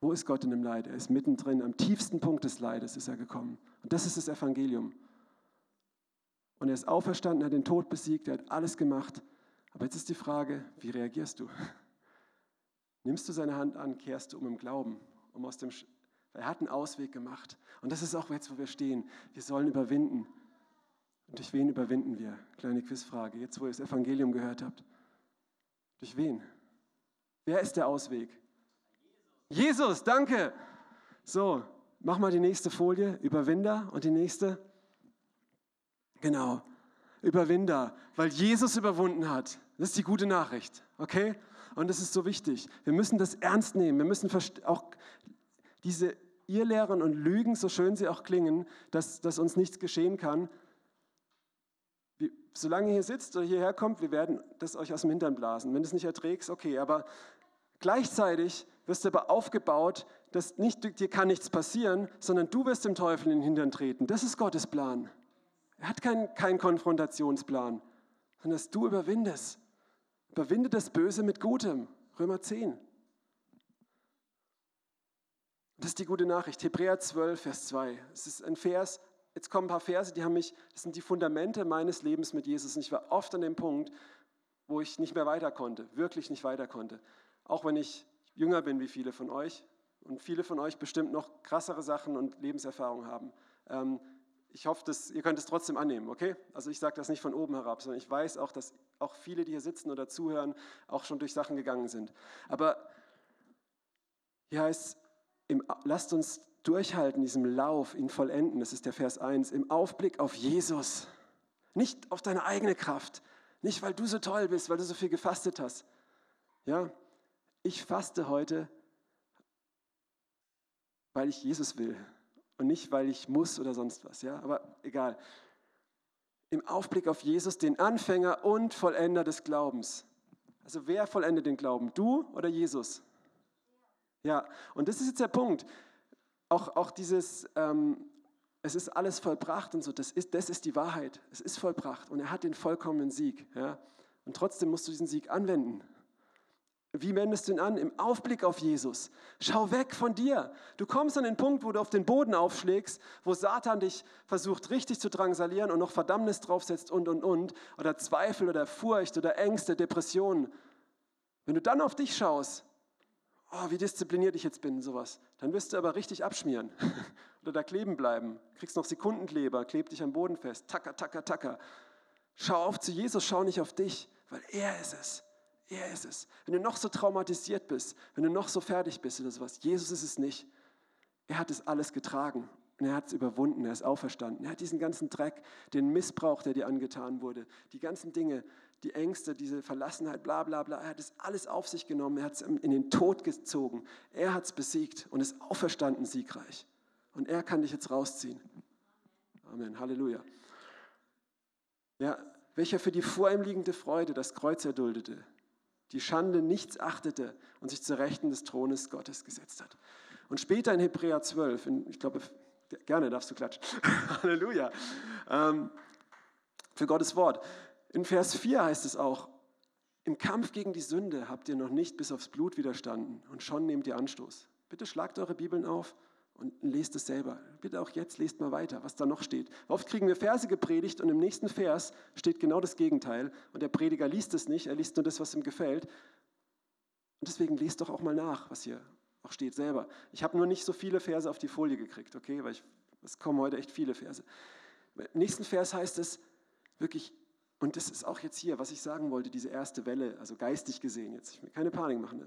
Wo ist Gott in dem Leid? Er ist mittendrin, am tiefsten Punkt des Leides ist er gekommen. Und das ist das Evangelium. Und er ist auferstanden, er hat den Tod besiegt, er hat alles gemacht. Aber jetzt ist die Frage, wie reagierst du? Nimmst du seine Hand an, kehrst du um im Glauben, um aus dem, er hat einen Ausweg gemacht. Und das ist auch jetzt, wo wir stehen. Wir sollen überwinden. Und durch wen überwinden wir? Kleine Quizfrage, jetzt wo ihr das Evangelium gehört habt. Durch wen? Wer ist der Ausweg? Jesus, danke. So, mach mal die nächste Folie, Überwinder und die nächste. Genau, Überwinder, weil Jesus überwunden hat. Das ist die gute Nachricht, okay? Und das ist so wichtig. Wir müssen das ernst nehmen. Wir müssen auch diese Irrlehren und Lügen, so schön sie auch klingen, dass, dass uns nichts geschehen kann. Wie, solange ihr hier sitzt oder hierher kommt, wir werden das euch aus dem Hintern blasen. Wenn du es nicht erträgst, okay, aber gleichzeitig wirst du aber aufgebaut, dass nicht dir kann nichts passieren, sondern du wirst dem Teufel in den Hintern treten. Das ist Gottes Plan. Er hat keinen kein Konfrontationsplan, sondern dass du überwindest. Überwinde das Böse mit Gutem. Römer 10. Das ist die gute Nachricht. Hebräer 12, Vers 2. Es ist ein Vers, jetzt kommen ein paar Verse, die haben mich, das sind die Fundamente meines Lebens mit Jesus. Und ich war oft an dem Punkt, wo ich nicht mehr weiter konnte, wirklich nicht weiter konnte. Auch wenn ich jünger bin wie viele von euch und viele von euch bestimmt noch krassere Sachen und Lebenserfahrungen haben. Ähm, ich hoffe, dass, ihr könnt es trotzdem annehmen, okay? Also ich sage das nicht von oben herab, sondern ich weiß auch, dass auch viele, die hier sitzen oder zuhören, auch schon durch Sachen gegangen sind. Aber hier heißt, im, lasst uns durchhalten, diesem Lauf, ihn vollenden, das ist der Vers 1, im Aufblick auf Jesus. Nicht auf deine eigene Kraft, nicht weil du so toll bist, weil du so viel gefastet hast. Ja, ich faste heute, weil ich Jesus will und nicht, weil ich muss oder sonst was. Ja, aber egal. Im Aufblick auf Jesus, den Anfänger und Vollender des Glaubens. Also wer vollendet den Glauben? Du oder Jesus? Ja, und das ist jetzt der Punkt. Auch, auch dieses, ähm, es ist alles vollbracht und so, das ist, das ist die Wahrheit. Es ist vollbracht und er hat den vollkommenen Sieg. Ja? Und trotzdem musst du diesen Sieg anwenden. Wie wendest du ihn an? Im Aufblick auf Jesus. Schau weg von dir. Du kommst an den Punkt, wo du auf den Boden aufschlägst, wo Satan dich versucht richtig zu drangsalieren und noch Verdammnis draufsetzt und, und, und. Oder Zweifel oder Furcht oder Ängste, Depressionen. Wenn du dann auf dich schaust, oh, wie diszipliniert ich jetzt bin, sowas, dann wirst du aber richtig abschmieren. oder da kleben bleiben. Kriegst noch Sekundenkleber, kleb dich am Boden fest. Tacker, tacker, tacker. Schau auf zu Jesus, schau nicht auf dich, weil er ist es. Er ist es. Wenn du noch so traumatisiert bist, wenn du noch so fertig bist oder sowas, Jesus ist es nicht. Er hat es alles getragen und er hat es überwunden, er ist auferstanden. Er hat diesen ganzen Dreck, den Missbrauch, der dir angetan wurde, die ganzen Dinge, die Ängste, diese Verlassenheit, bla bla bla, er hat es alles auf sich genommen, er hat es in den Tod gezogen. Er hat es besiegt und ist auferstanden siegreich. Und er kann dich jetzt rausziehen. Amen, Halleluja. Ja, welcher für die vor ihm liegende Freude das Kreuz erduldete, die Schande nichts achtete und sich zur Rechten des Thrones Gottes gesetzt hat. Und später in Hebräer 12, in, ich glaube, gerne darfst du klatschen, Halleluja, ähm, für Gottes Wort. In Vers 4 heißt es auch, im Kampf gegen die Sünde habt ihr noch nicht bis aufs Blut widerstanden und schon nehmt ihr Anstoß. Bitte schlagt eure Bibeln auf und lest es selber. Bitte auch jetzt lest mal weiter, was da noch steht. Oft kriegen wir Verse gepredigt und im nächsten Vers steht genau das Gegenteil und der Prediger liest es nicht, er liest nur das, was ihm gefällt. Und deswegen lest doch auch mal nach, was hier auch steht selber. Ich habe nur nicht so viele Verse auf die Folie gekriegt, okay, weil ich, es kommen heute echt viele Verse. Im nächsten Vers heißt es wirklich, und das ist auch jetzt hier, was ich sagen wollte, diese erste Welle, also geistig gesehen jetzt, ich will keine Panik machen?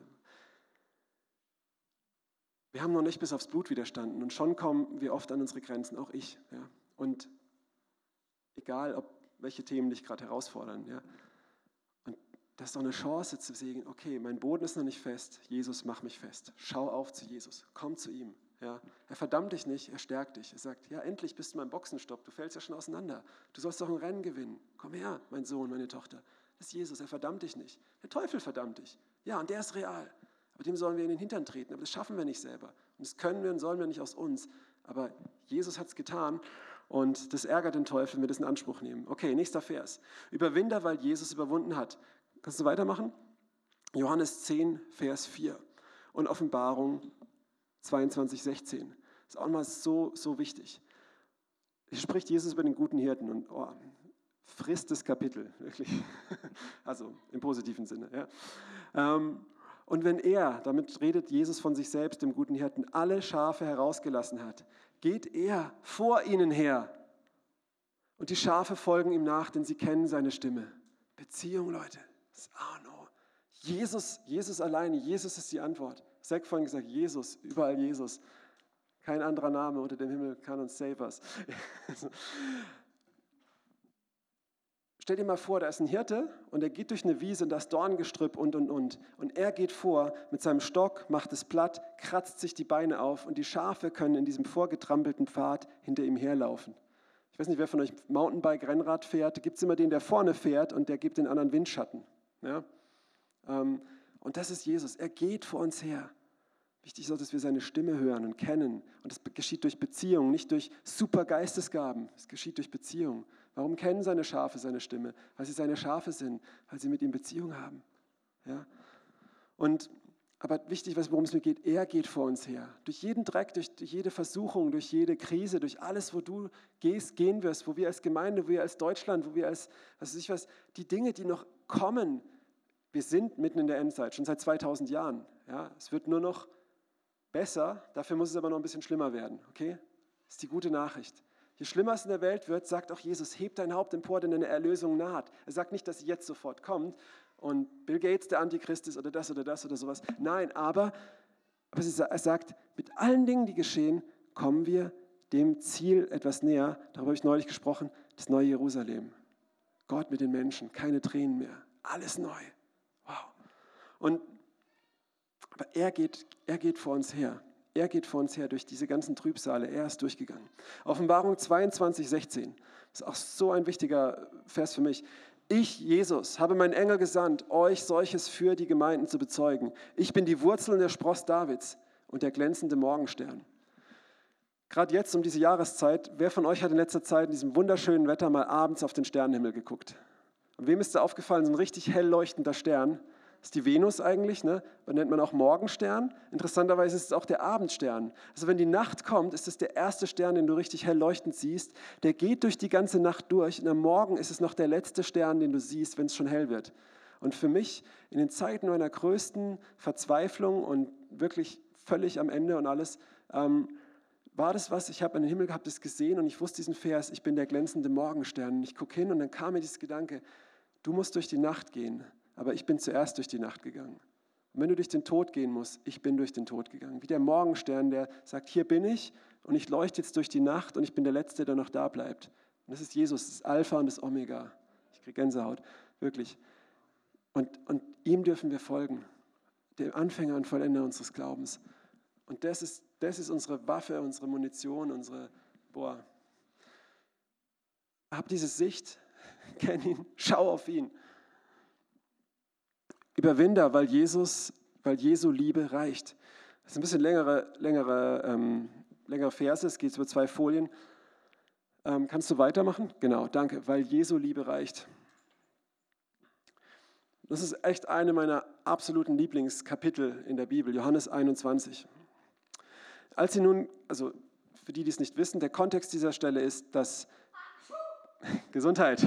Wir haben noch nicht bis aufs Blut widerstanden und schon kommen wir oft an unsere Grenzen, auch ich. Ja. Und egal, ob welche Themen dich gerade herausfordern. Ja. Und das ist doch eine Chance zu sehen, okay, mein Boden ist noch nicht fest, Jesus, mach mich fest. Schau auf zu Jesus, komm zu ihm. Ja. Er verdammt dich nicht, er stärkt dich. Er sagt, ja, endlich bist du mein Boxenstopp, du fällst ja schon auseinander. Du sollst doch ein Rennen gewinnen. Komm her, mein Sohn, meine Tochter. Das ist Jesus, er verdammt dich nicht. Der Teufel verdammt dich. Ja, und der ist real. Aber dem sollen wir in den Hintern treten. Aber das schaffen wir nicht selber. Und das können wir und sollen wir nicht aus uns. Aber Jesus hat es getan und das ärgert den Teufel, wenn wir das in Anspruch nehmen. Okay, nächster Vers. Überwinder, weil Jesus überwunden hat. Kannst du weitermachen? Johannes 10, Vers 4 und Offenbarung 22, 16. Das ist auch mal so, so wichtig. Hier spricht Jesus über den guten Hirten und oh, frisst das Kapitel, wirklich. Also im positiven Sinne. Ja. Ähm, und wenn er, damit redet Jesus von sich selbst, dem guten Hirten, alle Schafe herausgelassen hat, geht er vor ihnen her. Und die Schafe folgen ihm nach, denn sie kennen seine Stimme. Beziehung, Leute, das ist A Jesus, Jesus alleine, Jesus ist die Antwort. Zack vorhin gesagt, Jesus, überall Jesus. Kein anderer Name unter dem Himmel kann uns save us. Stell dir mal vor, da ist ein Hirte und er geht durch eine Wiese und das Dorngestrüpp und und und. Und er geht vor mit seinem Stock, macht es platt, kratzt sich die Beine auf und die Schafe können in diesem vorgetrampelten Pfad hinter ihm herlaufen. Ich weiß nicht, wer von euch Mountainbike, Rennrad fährt. Gibt es immer den, der vorne fährt und der gibt den anderen Windschatten. Ja? Ähm, und das ist Jesus. Er geht vor uns her. Wichtig ist, dass wir seine Stimme hören und kennen. Und das geschieht durch Beziehung, nicht durch super Geistesgaben. Es geschieht durch Beziehung. Warum kennen seine Schafe seine Stimme? Weil sie seine Schafe sind, weil sie mit ihm Beziehung haben. Ja? Und aber wichtig, worum es mir geht, er geht vor uns her. Durch jeden Dreck, durch, durch jede Versuchung, durch jede Krise, durch alles, wo du gehst, gehen wirst, wo wir als Gemeinde, wo wir als Deutschland, wo wir als, was weiß ich was, die Dinge, die noch kommen, wir sind mitten in der Endzeit, schon seit 2000 Jahren. Ja, es wird nur noch besser, dafür muss es aber noch ein bisschen schlimmer werden. Okay? Das ist die gute Nachricht. Je schlimmer es in der Welt wird, sagt auch Jesus, heb dein Haupt empor, denn deine Erlösung naht. Er sagt nicht, dass sie jetzt sofort kommt und Bill Gates der Antichrist ist oder das oder das oder sowas. Nein, aber er sagt, mit allen Dingen, die geschehen, kommen wir dem Ziel etwas näher. Darüber habe ich neulich gesprochen, das neue Jerusalem. Gott mit den Menschen, keine Tränen mehr, alles neu. Wow. Und aber er geht, er geht vor uns her. Er geht vor uns her durch diese ganzen Trübsale. Er ist durchgegangen. Offenbarung 22, 16. Das ist auch so ein wichtiger Vers für mich. Ich, Jesus, habe meinen Engel gesandt, euch solches für die Gemeinden zu bezeugen. Ich bin die Wurzel und der Spross Davids und der glänzende Morgenstern. Gerade jetzt um diese Jahreszeit, wer von euch hat in letzter Zeit in diesem wunderschönen Wetter mal abends auf den Sternenhimmel geguckt? Und wem ist da aufgefallen, so ein richtig hell leuchtender Stern? Ist die Venus eigentlich, ne? Und nennt man auch Morgenstern. Interessanterweise ist es auch der Abendstern. Also wenn die Nacht kommt, ist es der erste Stern, den du richtig hell leuchtend siehst. Der geht durch die ganze Nacht durch und am Morgen ist es noch der letzte Stern, den du siehst, wenn es schon hell wird. Und für mich in den Zeiten meiner größten Verzweiflung und wirklich völlig am Ende und alles, ähm, war das was, ich habe an den Himmel gehabt, das gesehen und ich wusste diesen Vers, ich bin der glänzende Morgenstern. Und ich gucke hin und dann kam mir dieses Gedanke, du musst durch die Nacht gehen aber ich bin zuerst durch die Nacht gegangen. Und wenn du durch den Tod gehen musst, ich bin durch den Tod gegangen. Wie der Morgenstern, der sagt, hier bin ich und ich leuchte jetzt durch die Nacht und ich bin der Letzte, der noch da bleibt. Und das ist Jesus, das Alpha und das Omega. Ich kriege Gänsehaut, wirklich. Und, und ihm dürfen wir folgen, dem Anfänger und Vollender unseres Glaubens. Und das ist, das ist unsere Waffe, unsere Munition, unsere, boah, hab diese Sicht, kenn ihn, schau auf ihn. Überwinder, weil Jesus, weil Jesu Liebe reicht. Das ist ein bisschen längere, längere, ähm, längere Verse, es geht über zwei Folien. Ähm, kannst du weitermachen? Genau, danke, weil Jesu Liebe reicht. Das ist echt eine meiner absoluten Lieblingskapitel in der Bibel, Johannes 21. Als sie nun, also für die, die es nicht wissen, der Kontext dieser Stelle ist, dass Gesundheit,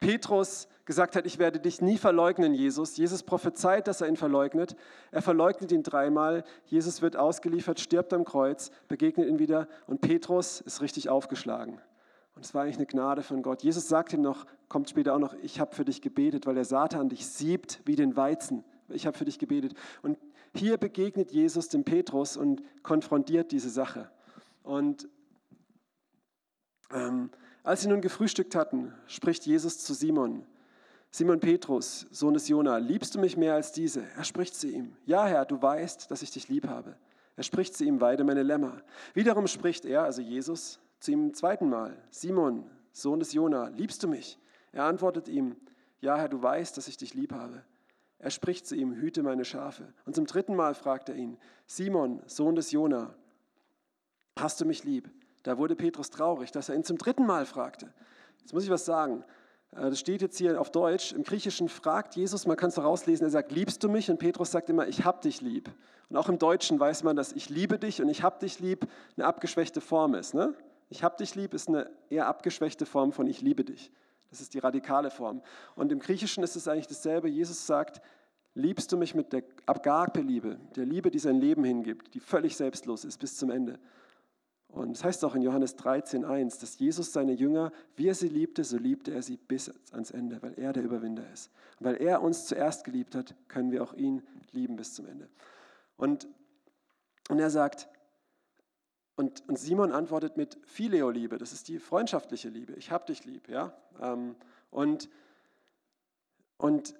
Petrus gesagt hat, ich werde dich nie verleugnen, Jesus. Jesus prophezeit, dass er ihn verleugnet. Er verleugnet ihn dreimal. Jesus wird ausgeliefert, stirbt am Kreuz, begegnet ihn wieder und Petrus ist richtig aufgeschlagen. Und es war eigentlich eine Gnade von Gott. Jesus sagt ihm noch, kommt später auch noch, ich habe für dich gebetet, weil der Satan dich siebt wie den Weizen. Ich habe für dich gebetet. Und hier begegnet Jesus dem Petrus und konfrontiert diese Sache. Und ähm, als sie nun gefrühstückt hatten, spricht Jesus zu Simon. Simon Petrus, Sohn des Jona, liebst du mich mehr als diese? Er spricht zu ihm. Ja, Herr, du weißt, dass ich dich lieb habe. Er spricht zu ihm, weide meine Lämmer. Wiederum spricht er, also Jesus, zu ihm zweiten Mal. Simon, Sohn des Jona, liebst du mich? Er antwortet ihm, ja, Herr, du weißt, dass ich dich lieb habe. Er spricht zu ihm, hüte meine Schafe. Und zum dritten Mal fragt er ihn, Simon, Sohn des Jona, hast du mich lieb? Da wurde Petrus traurig, dass er ihn zum dritten Mal fragte. Jetzt muss ich was sagen. Äh, das steht jetzt hier auf Deutsch. Im Griechischen fragt Jesus, man kann es rauslesen, er sagt, liebst du mich? Und Petrus sagt immer, ich hab dich lieb. Und auch im Deutschen weiß man, dass ich liebe dich und ich hab dich lieb eine abgeschwächte Form ist. Ne? Ich hab dich lieb ist eine eher abgeschwächte Form von ich liebe dich. Das ist die radikale Form. Und im Griechischen ist es eigentlich dasselbe. Jesus sagt, liebst du mich mit der Agape-Liebe, der Liebe, die sein Leben hingibt, die völlig selbstlos ist bis zum Ende. Und es das heißt auch in Johannes 13,1, dass Jesus seine Jünger, wie er sie liebte, so liebte er sie bis ans Ende, weil er der Überwinder ist. Und weil er uns zuerst geliebt hat, können wir auch ihn lieben bis zum Ende. Und, und er sagt, und, und Simon antwortet mit Phileo-Liebe, das ist die freundschaftliche Liebe. Ich hab dich lieb, ja. Ähm, und, und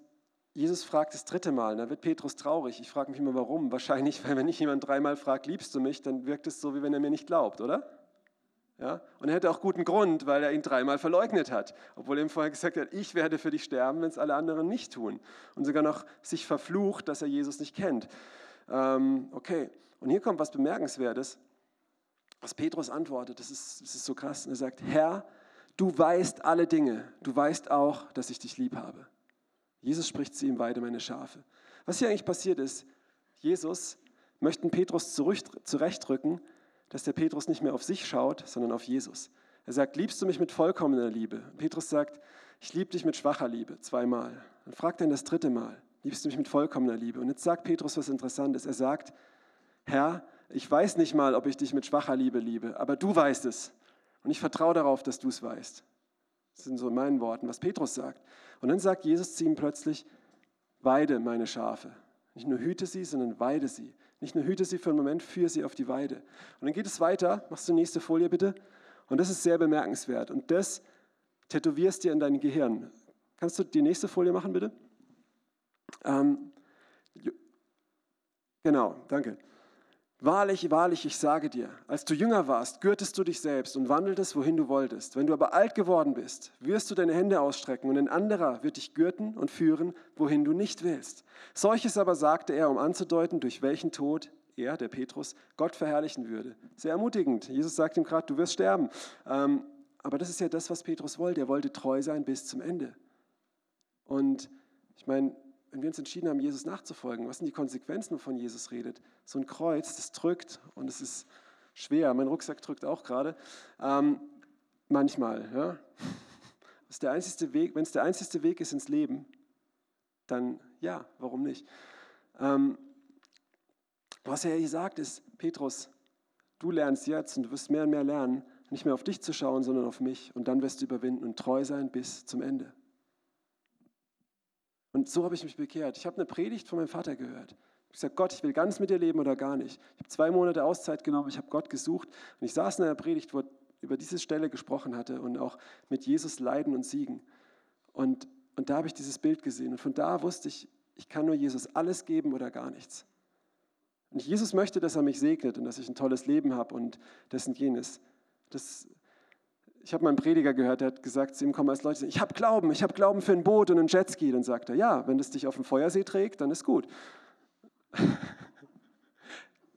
Jesus fragt das dritte Mal, da wird Petrus traurig. Ich frage mich immer, warum. Wahrscheinlich, weil wenn ich jemand dreimal fragt, liebst du mich, dann wirkt es so, wie wenn er mir nicht glaubt, oder? Ja? Und er hätte auch guten Grund, weil er ihn dreimal verleugnet hat, obwohl er ihm vorher gesagt hat, ich werde für dich sterben, wenn es alle anderen nicht tun. Und sogar noch sich verflucht, dass er Jesus nicht kennt. Ähm, okay, und hier kommt was Bemerkenswertes, was Petrus antwortet. Das ist, das ist so krass. Und er sagt, Herr, du weißt alle Dinge. Du weißt auch, dass ich dich lieb habe. Jesus spricht zu ihm, weide meine Schafe. Was hier eigentlich passiert ist, Jesus möchten Petrus zurechtrücken, dass der Petrus nicht mehr auf sich schaut, sondern auf Jesus. Er sagt, liebst du mich mit vollkommener Liebe? Petrus sagt, ich liebe dich mit schwacher Liebe, zweimal. Dann fragt er ihn das dritte Mal, liebst du mich mit vollkommener Liebe? Und jetzt sagt Petrus was Interessantes. Er sagt, Herr, ich weiß nicht mal, ob ich dich mit schwacher Liebe liebe, aber du weißt es. Und ich vertraue darauf, dass du es weißt. Das sind so in meinen Worten, was Petrus sagt. Und dann sagt Jesus zu ihm plötzlich, weide meine Schafe. Nicht nur hüte sie, sondern weide sie. Nicht nur hüte sie für einen Moment, führe sie auf die Weide. Und dann geht es weiter. Machst du die nächste Folie bitte? Und das ist sehr bemerkenswert. Und das tätowierst dir in dein Gehirn. Kannst du die nächste Folie machen, bitte? Ähm, genau, danke. Wahrlich, wahrlich, ich sage dir, als du jünger warst, gürtest du dich selbst und wandeltest, wohin du wolltest. Wenn du aber alt geworden bist, wirst du deine Hände ausstrecken und ein anderer wird dich gürten und führen, wohin du nicht willst. Solches aber sagte er, um anzudeuten, durch welchen Tod er, der Petrus, Gott verherrlichen würde. Sehr ermutigend. Jesus sagt ihm gerade, du wirst sterben. Ähm, aber das ist ja das, was Petrus wollte. Er wollte treu sein bis zum Ende. Und ich meine, wenn wir uns entschieden haben, Jesus nachzufolgen, was sind die Konsequenzen, wovon Jesus redet? So ein Kreuz, das drückt und es ist schwer. Mein Rucksack drückt auch gerade. Ähm, manchmal. Ja? wenn es der einzige Weg ist ins Leben, dann ja, warum nicht? Ähm, was er hier sagt ist, Petrus, du lernst jetzt und du wirst mehr und mehr lernen, nicht mehr auf dich zu schauen, sondern auf mich. Und dann wirst du überwinden und treu sein bis zum Ende. Und so habe ich mich bekehrt. Ich habe eine Predigt von meinem Vater gehört. Ich habe gesagt, Gott, ich will ganz mit dir leben oder gar nicht. Ich habe zwei Monate Auszeit genommen, ich habe Gott gesucht und ich saß in einer Predigt, wo er über diese Stelle gesprochen hatte und auch mit Jesus leiden und siegen. Und, und da habe ich dieses Bild gesehen und von da wusste ich, ich kann nur Jesus alles geben oder gar nichts. Und Jesus möchte, dass er mich segnet und dass ich ein tolles Leben habe und das und jenes. Das, ich habe mal einen Prediger gehört, der hat gesagt, zu ihm kommen als Leute, ich habe Glauben, ich habe Glauben für ein Boot und ein Jetski. Dann sagt er, ja, wenn es dich auf den Feuersee trägt, dann ist gut.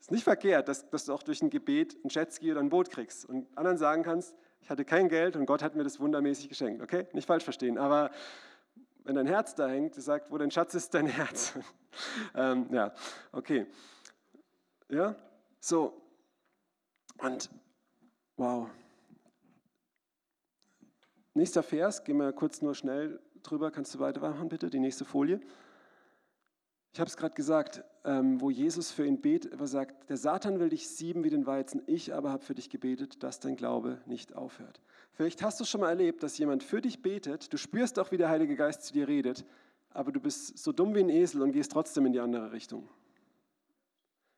ist nicht verkehrt, dass, dass, du auch durch ein Gebet ein Jetski oder ein Boot kriegst und anderen sagen kannst, ich hatte kein Geld und Gott hat mir das wundermäßig geschenkt. Okay, nicht falsch verstehen, aber wenn dein Herz da hängt, sagt, wo dein Schatz ist, dein Herz. ähm, ja, okay. Ja, so. Und wow. Nächster Vers, gehen wir kurz nur schnell drüber. Kannst du weitermachen, bitte? Die nächste Folie. Ich habe es gerade gesagt, ähm, wo Jesus für ihn betet, er sagt, der Satan will dich sieben wie den Weizen, ich aber habe für dich gebetet, dass dein Glaube nicht aufhört. Vielleicht hast du schon mal erlebt, dass jemand für dich betet, du spürst auch, wie der Heilige Geist zu dir redet, aber du bist so dumm wie ein Esel und gehst trotzdem in die andere Richtung.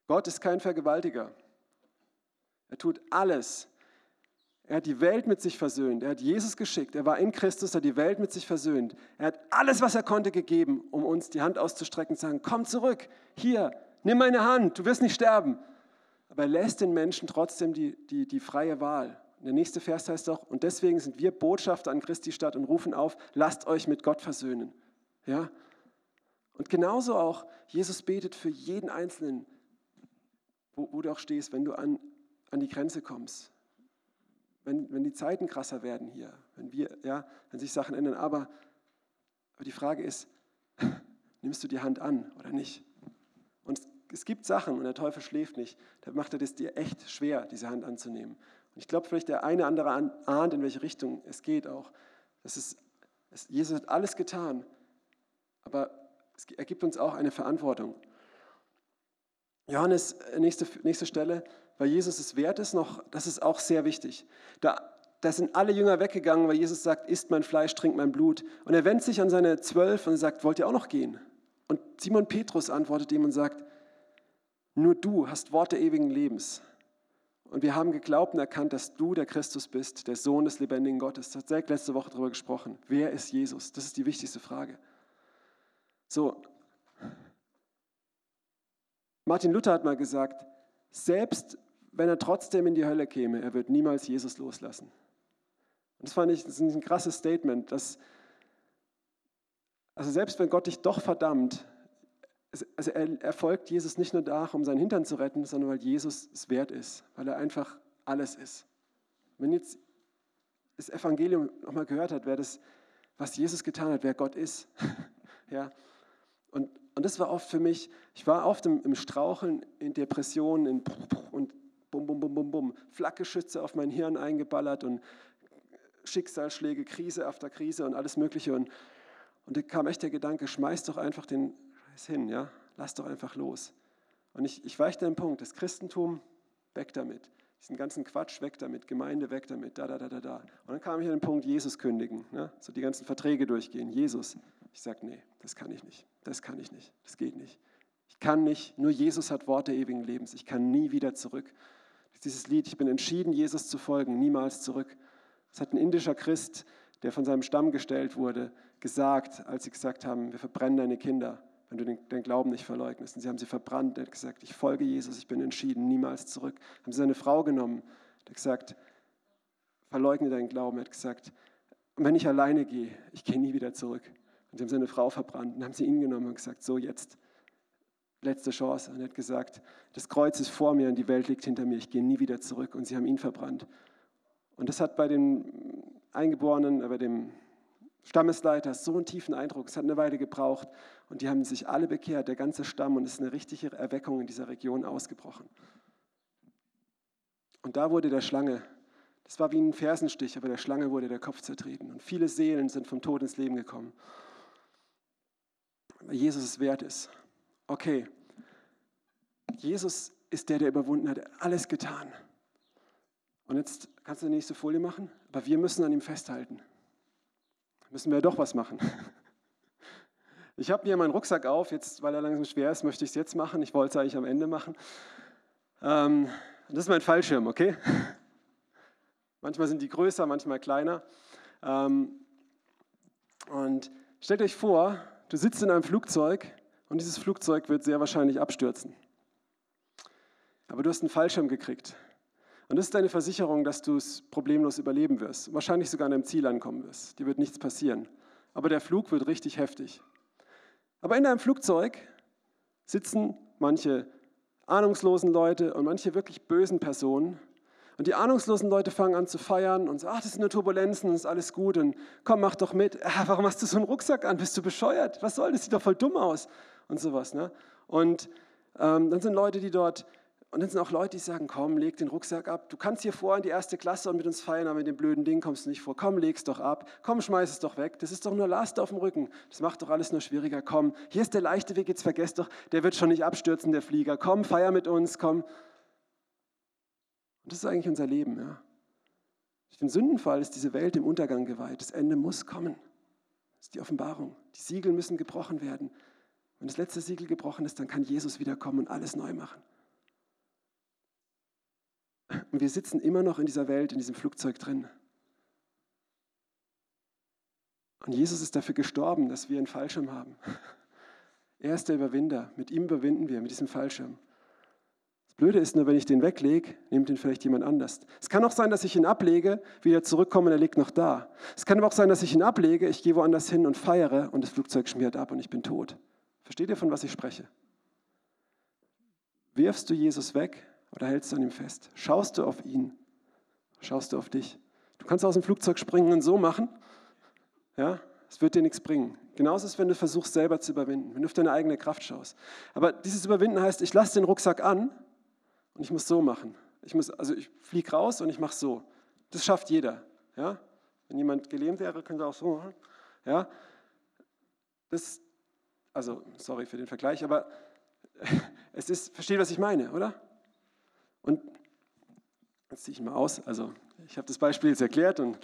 Gott ist kein Vergewaltiger. Er tut alles, er hat die Welt mit sich versöhnt. Er hat Jesus geschickt. Er war in Christus, hat die Welt mit sich versöhnt. Er hat alles, was er konnte, gegeben, um uns die Hand auszustrecken und zu sagen, komm zurück, hier, nimm meine Hand, du wirst nicht sterben. Aber er lässt den Menschen trotzdem die, die, die freie Wahl. Der nächste Vers heißt auch, und deswegen sind wir Botschafter an Christi Stadt und rufen auf, lasst euch mit Gott versöhnen. Ja? Und genauso auch, Jesus betet für jeden Einzelnen, wo, wo du auch stehst, wenn du an, an die Grenze kommst wenn, wenn die Zeiten krasser werden hier, wenn, wir, ja, wenn sich Sachen ändern. Aber, aber die Frage ist, nimmst du die Hand an oder nicht? Und es, gibt Sachen, und der Teufel schläft nicht, da macht er es dir echt schwer, diese Hand anzunehmen. Und ich glaube, vielleicht der eine andere ahnt, in welche Richtung es geht auch. Das ist, es, Jesus hat alles getan, aber es, er gibt uns auch eine Verantwortung. Johannes, äh, nächste, nächste Stelle, weil Jesus es wert ist, noch, das ist auch sehr wichtig. Da, da sind alle Jünger weggegangen, weil Jesus sagt, isst mein Fleisch, trinkt mein Blut. Und er wendet sich an seine Zwölf und sagt, wollt ihr auch noch gehen? Und Simon Petrus antwortet ihm und sagt, nur du hast Worte ewigen Lebens. Und wir haben geglaubt und erkannt, dass du der Christus bist, der Sohn des lebendigen Gottes. Das hat letzte Woche darüber gesprochen. Wer ist Jesus? Das ist die wichtigste Frage. So. Martin Luther hat mal gesagt, selbst wenn er trotzdem in die Hölle käme, er wird niemals Jesus loslassen. Und das fand ich das ist ein krasses Statement, dass, also selbst wenn Gott dich doch verdammt, also er, er folgt Jesus nicht nur nach, um seinen Hintern zu retten, sondern weil Jesus es wert ist, weil er einfach alles ist. Wenn jetzt das Evangelium nochmal gehört hat, wer das, was Jesus getan hat, wer Gott ist, ja, und, und das war oft für mich, ich war oft im, im Straucheln, in Depressionen in und bum, bum, bum, bum, bum, Flakgeschütze auf mein Hirn eingeballert und Schicksalsschläge, Krise after Krise und alles Mögliche. Und, und da kam echt der Gedanke, schmeiß doch einfach den Scheiß hin, ja, lass doch einfach los. Und ich, ich weichte den Punkt, das Christentum, weg damit. Diesen ganzen Quatsch, weg damit. Gemeinde, weg damit. Da, da, da, da, da. Und dann kam ich an den Punkt, Jesus kündigen. Ne? So die ganzen Verträge durchgehen. Jesus. Ich sage, nee, das kann ich nicht. Das kann ich nicht. Das geht nicht. Ich kann nicht. Nur Jesus hat Worte ewigen Lebens. Ich kann nie wieder zurück. Dieses Lied, ich bin entschieden, Jesus zu folgen, niemals zurück. Das hat ein indischer Christ, der von seinem Stamm gestellt wurde, gesagt, als sie gesagt haben, wir verbrennen deine Kinder wenn du den, den, Glauben nicht verleugnest. Und sie haben sie verbrannt. Er hat gesagt, ich folge Jesus, ich bin entschieden, niemals zurück. Haben sie seine Frau genommen. Er hat gesagt, verleugne deinen Glauben. Er hat gesagt, wenn ich alleine gehe, ich gehe nie wieder zurück. Und sie haben seine Frau verbrannt. Und haben sie ihn genommen und gesagt, so jetzt, letzte Chance. Und er hat gesagt, das Kreuz ist vor mir und die Welt liegt hinter mir, ich gehe nie wieder zurück. Und sie haben ihn verbrannt. Und das hat bei den Eingeborenen, äh, bei dem Stammesleiter so einen tiefen Eindruck. Es hat eine Weile gebraucht und die haben sich alle bekehrt, der ganze Stamm, und es ist eine richtige Erweckung in dieser Region ausgebrochen. Und da wurde der Schlange, das war wie ein Fersenstich, aber der Schlange wurde der Kopf zertreten. Und viele Seelen sind vom Tod ins Leben gekommen. Jesus es wert ist. Okay, Jesus ist der, der überwunden hat, alles getan. Und jetzt kannst du die nächste Folie machen, aber wir müssen an ihm festhalten müssen wir doch was machen. Ich habe hier meinen Rucksack auf, jetzt, weil er langsam schwer ist, möchte ich es jetzt machen. Ich wollte es eigentlich am Ende machen. Ähm, das ist mein Fallschirm, okay? Manchmal sind die größer, manchmal kleiner. Ähm, und stellt euch vor, du sitzt in einem Flugzeug und dieses Flugzeug wird sehr wahrscheinlich abstürzen. Aber du hast einen Fallschirm gekriegt. Und das ist deine Versicherung, dass du es problemlos überleben wirst. Wahrscheinlich sogar an deinem Ziel ankommen wirst. Dir wird nichts passieren. Aber der Flug wird richtig heftig. Aber in deinem Flugzeug sitzen manche ahnungslosen Leute und manche wirklich bösen Personen. Und die ahnungslosen Leute fangen an zu feiern und sagen, ach, das sind nur Turbulenzen und ist alles gut und komm, mach doch mit. Ah, warum hast du so einen Rucksack an? Bist du bescheuert? Was soll das? Sieht doch voll dumm aus. Und sowas. Ne? Und ähm, dann sind Leute, die dort und dann sind auch Leute, die sagen, komm, leg den Rucksack ab. Du kannst hier vor in die erste Klasse und mit uns feiern, aber mit dem blöden Ding kommst du nicht vor. Komm, leg's doch ab. Komm, schmeiß es doch weg. Das ist doch nur Last auf dem Rücken. Das macht doch alles nur schwieriger. Komm, hier ist der leichte Weg, jetzt vergesst doch, der wird schon nicht abstürzen, der Flieger. Komm, feier mit uns, komm. Und das ist eigentlich unser Leben. Ja. Durch den Sündenfall ist diese Welt dem Untergang geweiht. Das Ende muss kommen. Das ist die Offenbarung. Die Siegel müssen gebrochen werden. Wenn das letzte Siegel gebrochen ist, dann kann Jesus wiederkommen und alles neu machen. Und wir sitzen immer noch in dieser Welt, in diesem Flugzeug drin. Und Jesus ist dafür gestorben, dass wir einen Fallschirm haben. Er ist der Überwinder. Mit ihm überwinden wir, mit diesem Fallschirm. Das Blöde ist nur, wenn ich den weglege, nimmt ihn vielleicht jemand anders. Es kann auch sein, dass ich ihn ablege, wieder zurückkomme und er liegt noch da. Es kann aber auch sein, dass ich ihn ablege, ich gehe woanders hin und feiere und das Flugzeug schmiert ab und ich bin tot. Versteht ihr, von was ich spreche? Wirfst du Jesus weg, oder hältst du an ihm fest? Schaust du auf ihn? Schaust du auf dich? Du kannst aus dem Flugzeug springen und so machen. Ja, es wird dir nichts bringen. Genauso ist wenn du versuchst, selber zu überwinden, wenn du auf deine eigene Kraft schaust. Aber dieses Überwinden heißt, ich lasse den Rucksack an und ich muss so machen. Ich muss, also ich fliege raus und ich mache so. Das schafft jeder. Ja? Wenn jemand gelähmt wäre, könnte er auch so machen. Ja? Das, also, sorry für den Vergleich, aber es ist, versteht, was ich meine, oder? Und jetzt ziehe ich mal aus. Also ich habe das Beispiel jetzt erklärt und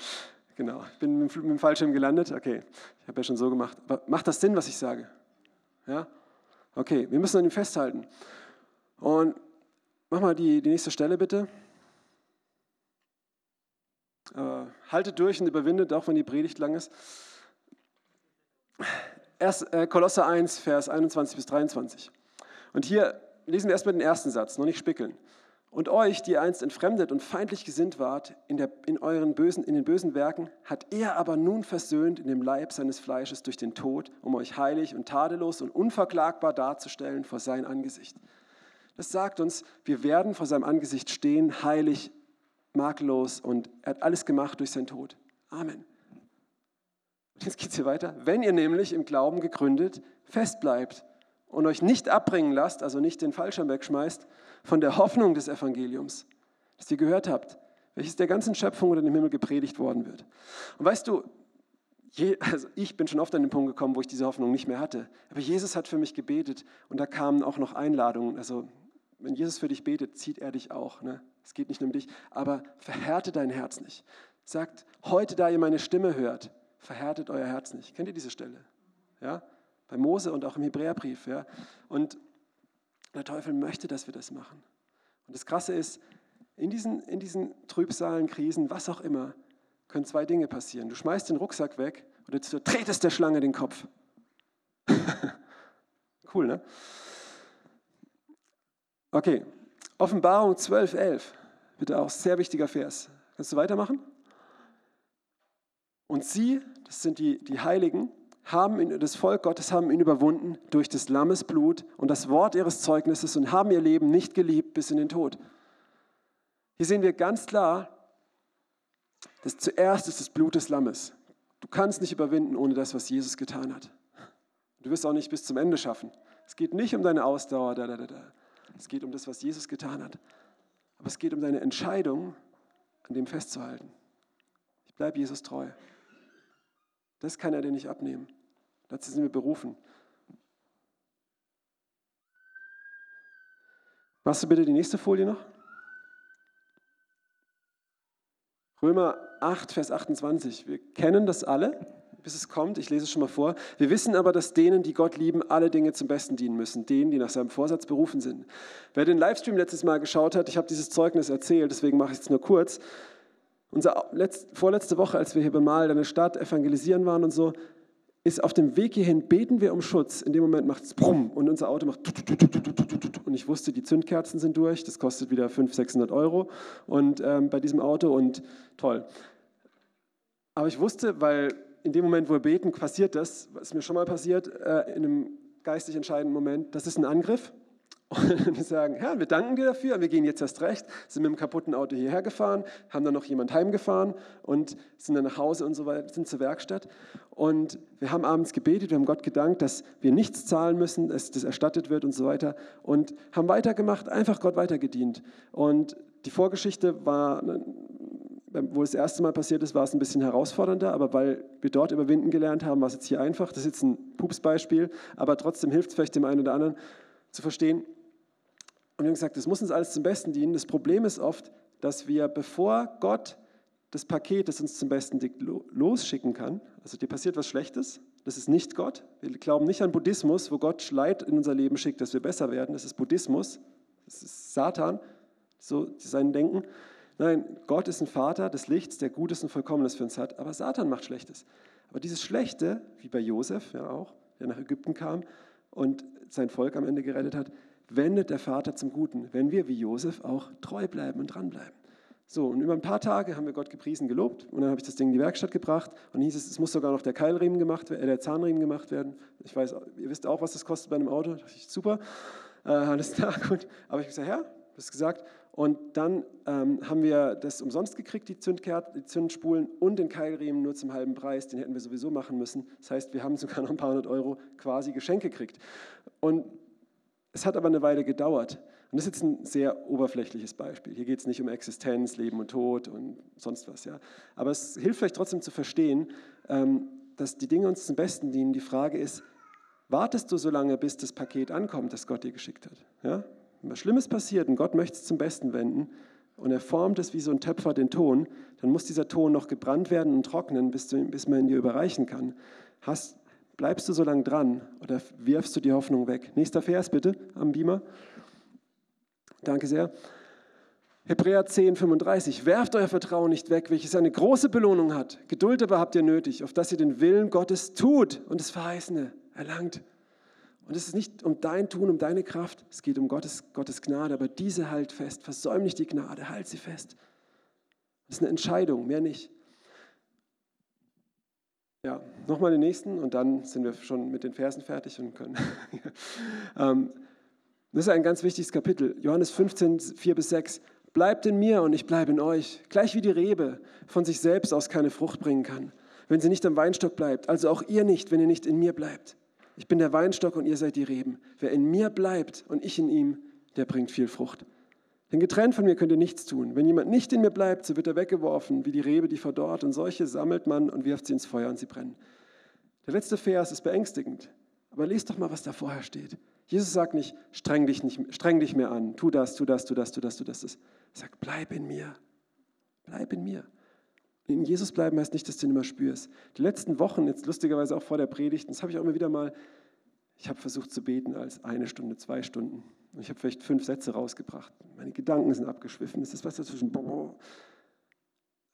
genau, ich bin mit dem Fallschirm gelandet. Okay, ich habe ja schon so gemacht. Aber macht das Sinn, was ich sage? Ja? Okay, wir müssen an ihm festhalten. Und mach mal die, die nächste Stelle bitte. Äh, haltet durch und überwindet, auch wenn die Predigt lang ist. Erst, äh, Kolosser 1, Vers 21 bis 23. Und hier lesen wir erstmal den ersten Satz, noch nicht spickeln. Und euch, die einst entfremdet und feindlich gesinnt wart in, der, in, euren bösen, in den bösen Werken, hat er aber nun versöhnt in dem Leib seines Fleisches durch den Tod, um euch heilig und tadellos und unverklagbar darzustellen vor sein Angesicht. Das sagt uns, wir werden vor seinem Angesicht stehen, heilig, makellos und er hat alles gemacht durch seinen Tod. Amen. Jetzt geht es hier weiter. Wenn ihr nämlich im Glauben gegründet fest bleibt und euch nicht abbringen lasst, also nicht den Fallschirm wegschmeißt, von der Hoffnung des Evangeliums, das ihr gehört habt, welches der ganzen Schöpfung oder dem Himmel gepredigt worden wird. Und weißt du, je, also ich bin schon oft an den Punkt gekommen, wo ich diese Hoffnung nicht mehr hatte. Aber Jesus hat für mich gebetet und da kamen auch noch Einladungen. Also wenn Jesus für dich betet, zieht er dich auch. Ne? Es geht nicht nur um dich, aber verhärte dein Herz nicht. Sagt, heute, da ihr meine Stimme hört, verhärtet euer Herz nicht. Kennt ihr diese Stelle? Ja? Bei Mose und auch im Hebräerbrief. Ja? Und der Teufel möchte, dass wir das machen. Und das Krasse ist, in diesen, in diesen Trübsalen, Krisen, was auch immer, können zwei Dinge passieren. Du schmeißt den Rucksack weg oder du tretest der Schlange den Kopf. cool, ne? Okay, Offenbarung 12, 11. Bitte auch sehr wichtiger Vers. Kannst du weitermachen? Und sie, das sind die, die Heiligen, haben ihn, das Volk Gottes haben ihn überwunden durch des Lammes Blut und das Wort ihres Zeugnisses und haben ihr Leben nicht geliebt bis in den Tod. Hier sehen wir ganz klar, dass zuerst ist das Blut des Lammes. Du kannst nicht überwinden ohne das, was Jesus getan hat. Du wirst auch nicht bis zum Ende schaffen. Es geht nicht um deine Ausdauer, da, da, da, da. Es geht um das, was Jesus getan hat. Aber es geht um deine Entscheidung, an dem festzuhalten. Ich bleibe Jesus treu. Das kann er dir nicht abnehmen. Dazu sind wir berufen. Machst du bitte die nächste Folie noch? Römer 8, Vers 28. Wir kennen das alle, bis es kommt. Ich lese es schon mal vor. Wir wissen aber, dass denen, die Gott lieben, alle Dinge zum Besten dienen müssen. Denen, die nach seinem Vorsatz berufen sind. Wer den Livestream letztes Mal geschaut hat, ich habe dieses Zeugnis erzählt, deswegen mache ich es nur kurz. Unser letzt, vorletzte Woche, als wir hier bei Mal deine Stadt evangelisieren waren und so, ist auf dem Weg hierhin, beten wir um Schutz. In dem Moment macht es brumm und unser Auto macht und ich wusste, die Zündkerzen sind durch, das kostet wieder 500, 600 Euro und ähm, bei diesem Auto und toll. Aber ich wusste, weil in dem Moment, wo wir beten, passiert das, was mir schon mal passiert, äh, in einem geistig entscheidenden Moment, das ist ein Angriff und wir sagen, Herr, wir danken dir dafür, wir gehen jetzt erst recht, sind mit dem kaputten Auto hierher gefahren, haben dann noch jemand heimgefahren und sind dann nach Hause und so weiter, sind zur Werkstatt. Und wir haben abends gebetet, wir haben Gott gedankt, dass wir nichts zahlen müssen, dass das erstattet wird und so weiter. Und haben weitergemacht, einfach Gott weitergedient. Und die Vorgeschichte war, wo es das erste Mal passiert ist, war es ein bisschen herausfordernder, aber weil wir dort überwinden gelernt haben, war es jetzt hier einfach. Das ist jetzt ein Pupsbeispiel, aber trotzdem hilft es vielleicht dem einen oder anderen zu verstehen, und wir haben gesagt, das muss uns alles zum Besten dienen. Das Problem ist oft, dass wir, bevor Gott das Paket, das uns zum Besten liegt, losschicken kann, also dir passiert was Schlechtes, das ist nicht Gott. Wir glauben nicht an Buddhismus, wo Gott Leid in unser Leben schickt, dass wir besser werden. Das ist Buddhismus, das ist Satan, so sein Denken. Nein, Gott ist ein Vater des Lichts, der Gutes und Vollkommenes für uns hat, aber Satan macht Schlechtes. Aber dieses Schlechte, wie bei Josef ja auch, der nach Ägypten kam und sein Volk am Ende gerettet hat, wendet der Vater zum Guten, wenn wir wie Josef auch treu bleiben und dranbleiben. So, und über ein paar Tage haben wir Gott gepriesen, gelobt und dann habe ich das Ding in die Werkstatt gebracht und hieß es, es muss sogar noch der Keilriemen gemacht werden, äh, der Zahnriemen gemacht werden. Ich weiß, ihr wisst auch, was das kostet bei einem Auto. Da dachte ich, super, äh, alles klar, gut. Aber ich habe gesagt, Herr, du hast gesagt. Und dann ähm, haben wir das umsonst gekriegt, die, Zündkert, die Zündspulen und den Keilriemen nur zum halben Preis. Den hätten wir sowieso machen müssen. Das heißt, wir haben sogar noch ein paar hundert Euro quasi Geschenk gekriegt. Und es hat aber eine Weile gedauert. Und das ist jetzt ein sehr oberflächliches Beispiel. Hier geht es nicht um Existenz, Leben und Tod und sonst was. Ja. Aber es hilft vielleicht trotzdem zu verstehen, ähm, dass die Dinge uns zum Besten dienen. Die Frage ist, wartest du so lange, bis das Paket ankommt, das Gott dir geschickt hat? Ja? Was Schlimmes passiert und Gott möchte es zum Besten wenden und er formt es wie so ein Töpfer den Ton, dann muss dieser Ton noch gebrannt werden und trocknen, bis, du, bis man ihn dir überreichen kann. Hast, Bleibst du so lange dran oder wirfst du die Hoffnung weg? Nächster Vers bitte am Beamer. Danke sehr. Hebräer 10, 35. Werft euer Vertrauen nicht weg, welches eine große Belohnung hat. Geduld aber habt ihr nötig, auf dass ihr den Willen Gottes tut und das Verheißene erlangt. Und es ist nicht um dein Tun, um deine Kraft, es geht um Gottes, Gottes Gnade, aber diese halt fest. Versäum nicht die Gnade, halt sie fest. Das ist eine Entscheidung, mehr nicht. Ja, nochmal den nächsten und dann sind wir schon mit den Versen fertig und können. Ähm, das ist ein ganz wichtiges Kapitel. Johannes 15, 4 bis 6. Bleibt in mir und ich bleibe in euch. Gleich wie die Rebe von sich selbst aus keine Frucht bringen kann, wenn sie nicht am Weinstock bleibt. Also auch ihr nicht, wenn ihr nicht in mir bleibt. Ich bin der Weinstock und ihr seid die Reben. Wer in mir bleibt und ich in ihm, der bringt viel Frucht. Denn getrennt von mir könnt ihr nichts tun. Wenn jemand nicht in mir bleibt, so wird er weggeworfen, wie die Rebe, die verdorrt. Und solche sammelt man und wirft sie ins Feuer und sie brennen. Der letzte Vers ist beängstigend. Aber lest doch mal, was da vorher steht. Jesus sagt nicht, streng dich, nicht, streng dich mehr an, tu das, tu das, tu das, tu das, tu das. Er sagt, bleib in mir, bleib in mir. In Jesus bleiben heißt nicht, dass du ihn immer spürst. Die letzten Wochen, jetzt lustigerweise auch vor der Predigt, das habe ich auch immer wieder mal, ich habe versucht zu beten als eine Stunde, zwei Stunden. Und ich habe vielleicht fünf Sätze rausgebracht. Meine Gedanken sind abgeschwiffen. Es ist was dazwischen. Aber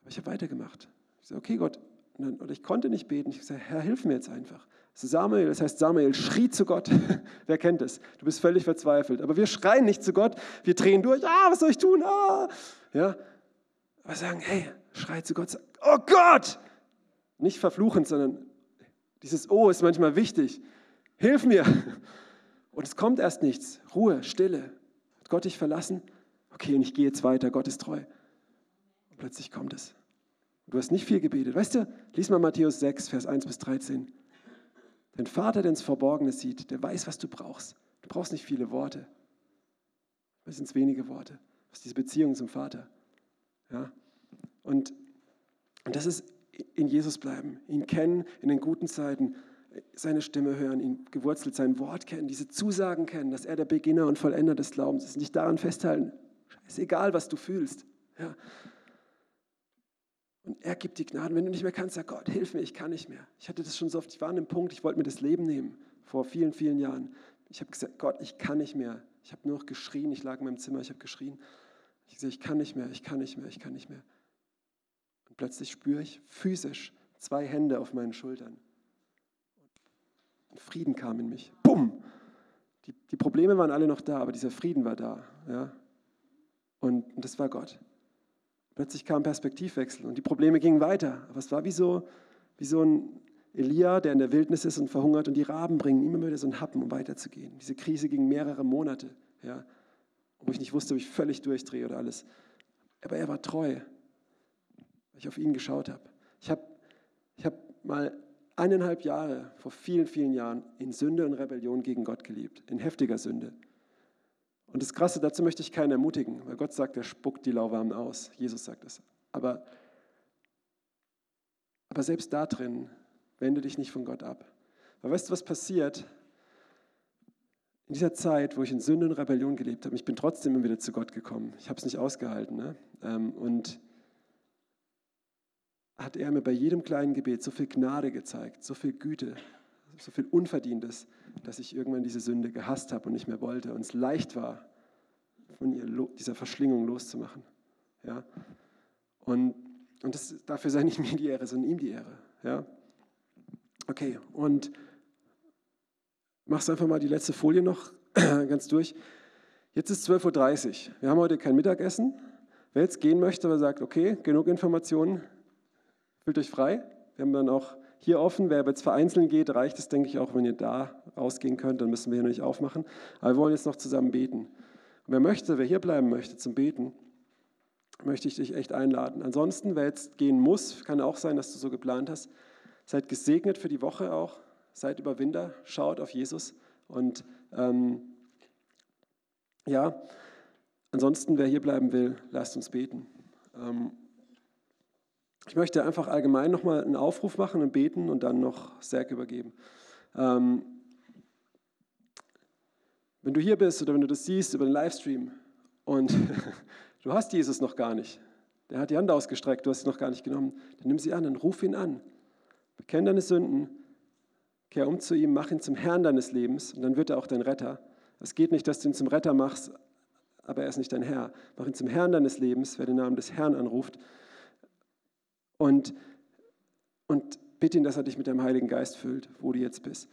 ich habe weitergemacht. Ich sage, okay, Gott. Dann, oder ich konnte nicht beten. Ich sage, Herr, hilf mir jetzt einfach. Das Samuel, das heißt, Samuel schrie zu Gott. Wer kennt es? Du bist völlig verzweifelt. Aber wir schreien nicht zu Gott. Wir drehen durch. Ah, was soll ich tun? Ah. Ja. Aber sagen, hey, schrei zu Gott. Oh Gott! Nicht verfluchend, sondern dieses Oh ist manchmal wichtig. Hilf mir. Und es kommt erst nichts. Ruhe, Stille. Hat Gott dich verlassen? Okay, und ich gehe jetzt weiter. Gott ist treu. Und plötzlich kommt es. Du hast nicht viel gebetet. Weißt du, lies mal Matthäus 6, Vers 1 bis 13. Dein Vater, der ins Verborgene sieht, der weiß, was du brauchst. Du brauchst nicht viele Worte. Es sind wenige Worte. Das ist diese Beziehung zum Vater. Ja? Und, und das ist in Jesus bleiben, ihn kennen in den guten Zeiten seine Stimme hören, ihn gewurzelt sein Wort kennen, diese Zusagen kennen, dass er der Beginner und Vollender des Glaubens ist. Nicht daran festhalten, ist egal, was du fühlst. Ja. Und er gibt die Gnaden. Wenn du nicht mehr kannst, sag Gott, hilf mir, ich kann nicht mehr. Ich hatte das schon so oft, ich war an einem Punkt, ich wollte mir das Leben nehmen, vor vielen, vielen Jahren. Ich habe gesagt, Gott, ich kann nicht mehr. Ich habe nur noch geschrien, ich lag in meinem Zimmer, ich habe geschrien. Ich gesagt, ich kann nicht mehr, ich kann nicht mehr, ich kann nicht mehr. Und plötzlich spüre ich physisch zwei Hände auf meinen Schultern. Frieden kam in mich. Bumm! Die, die Probleme waren alle noch da, aber dieser Frieden war da. Ja? Und, und das war Gott. Plötzlich kam Perspektivwechsel und die Probleme gingen weiter. Aber es war wie so, wie so ein Elia, der in der Wildnis ist und verhungert und die Raben bringen immer wieder so einen Happen, um weiterzugehen. Diese Krise ging mehrere Monate, ja, wo ich nicht wusste, ob ich völlig durchdrehe oder alles. Aber er war treu, weil ich auf ihn geschaut habe. Ich habe ich hab mal eineinhalb Jahre, vor vielen, vielen Jahren, in Sünde und Rebellion gegen Gott gelebt, in heftiger Sünde. Und das Krasse, dazu möchte ich keinen ermutigen, weil Gott sagt, er spuckt die Lauwarmen aus. Jesus sagt es. Aber, aber selbst da drin, wende dich nicht von Gott ab. Weil weißt du, was passiert? In dieser Zeit, wo ich in Sünde und Rebellion gelebt habe, ich bin trotzdem immer wieder zu Gott gekommen. Ich habe es nicht ausgehalten. Ne? Ähm, und hat er mir bei jedem kleinen Gebet so viel Gnade gezeigt, so viel Güte, so viel Unverdientes, dass ich irgendwann diese Sünde gehasst habe und nicht mehr wollte und es leicht war, von ihr, dieser Verschlingung loszumachen. Ja? Und, und das, dafür sei nicht mir die Ehre, sondern ihm die Ehre. Ja? Okay, und machst einfach mal die letzte Folie noch ganz durch. Jetzt ist 12.30 Uhr. Wir haben heute kein Mittagessen. Wer jetzt gehen möchte, aber sagt, okay, genug Informationen, Fühlt euch frei. Wir haben dann auch hier offen. Wer jetzt vereinzelt geht, reicht es, denke ich, auch, wenn ihr da rausgehen könnt. Dann müssen wir hier nicht aufmachen. Aber wir wollen jetzt noch zusammen beten. Und wer möchte, wer hier bleiben möchte zum Beten, möchte ich dich echt einladen. Ansonsten, wer jetzt gehen muss, kann auch sein, dass du so geplant hast. Seid gesegnet für die Woche auch. Seid Überwinder. Schaut auf Jesus. Und ähm, ja, ansonsten, wer hier bleiben will, lasst uns beten. Ähm, ich möchte einfach allgemein nochmal einen Aufruf machen und beten und dann noch Serg übergeben. Ähm, wenn du hier bist oder wenn du das siehst über den Livestream und du hast Jesus noch gar nicht, der hat die Hand ausgestreckt, du hast sie noch gar nicht genommen, dann nimm sie an und ruf ihn an. Bekenn deine Sünden, kehr um zu ihm, mach ihn zum Herrn deines Lebens und dann wird er auch dein Retter. Es geht nicht, dass du ihn zum Retter machst, aber er ist nicht dein Herr. Mach ihn zum Herrn deines Lebens, wer den Namen des Herrn anruft und, und bitte ihn, dass er dich mit deinem Heiligen Geist füllt, wo du jetzt bist.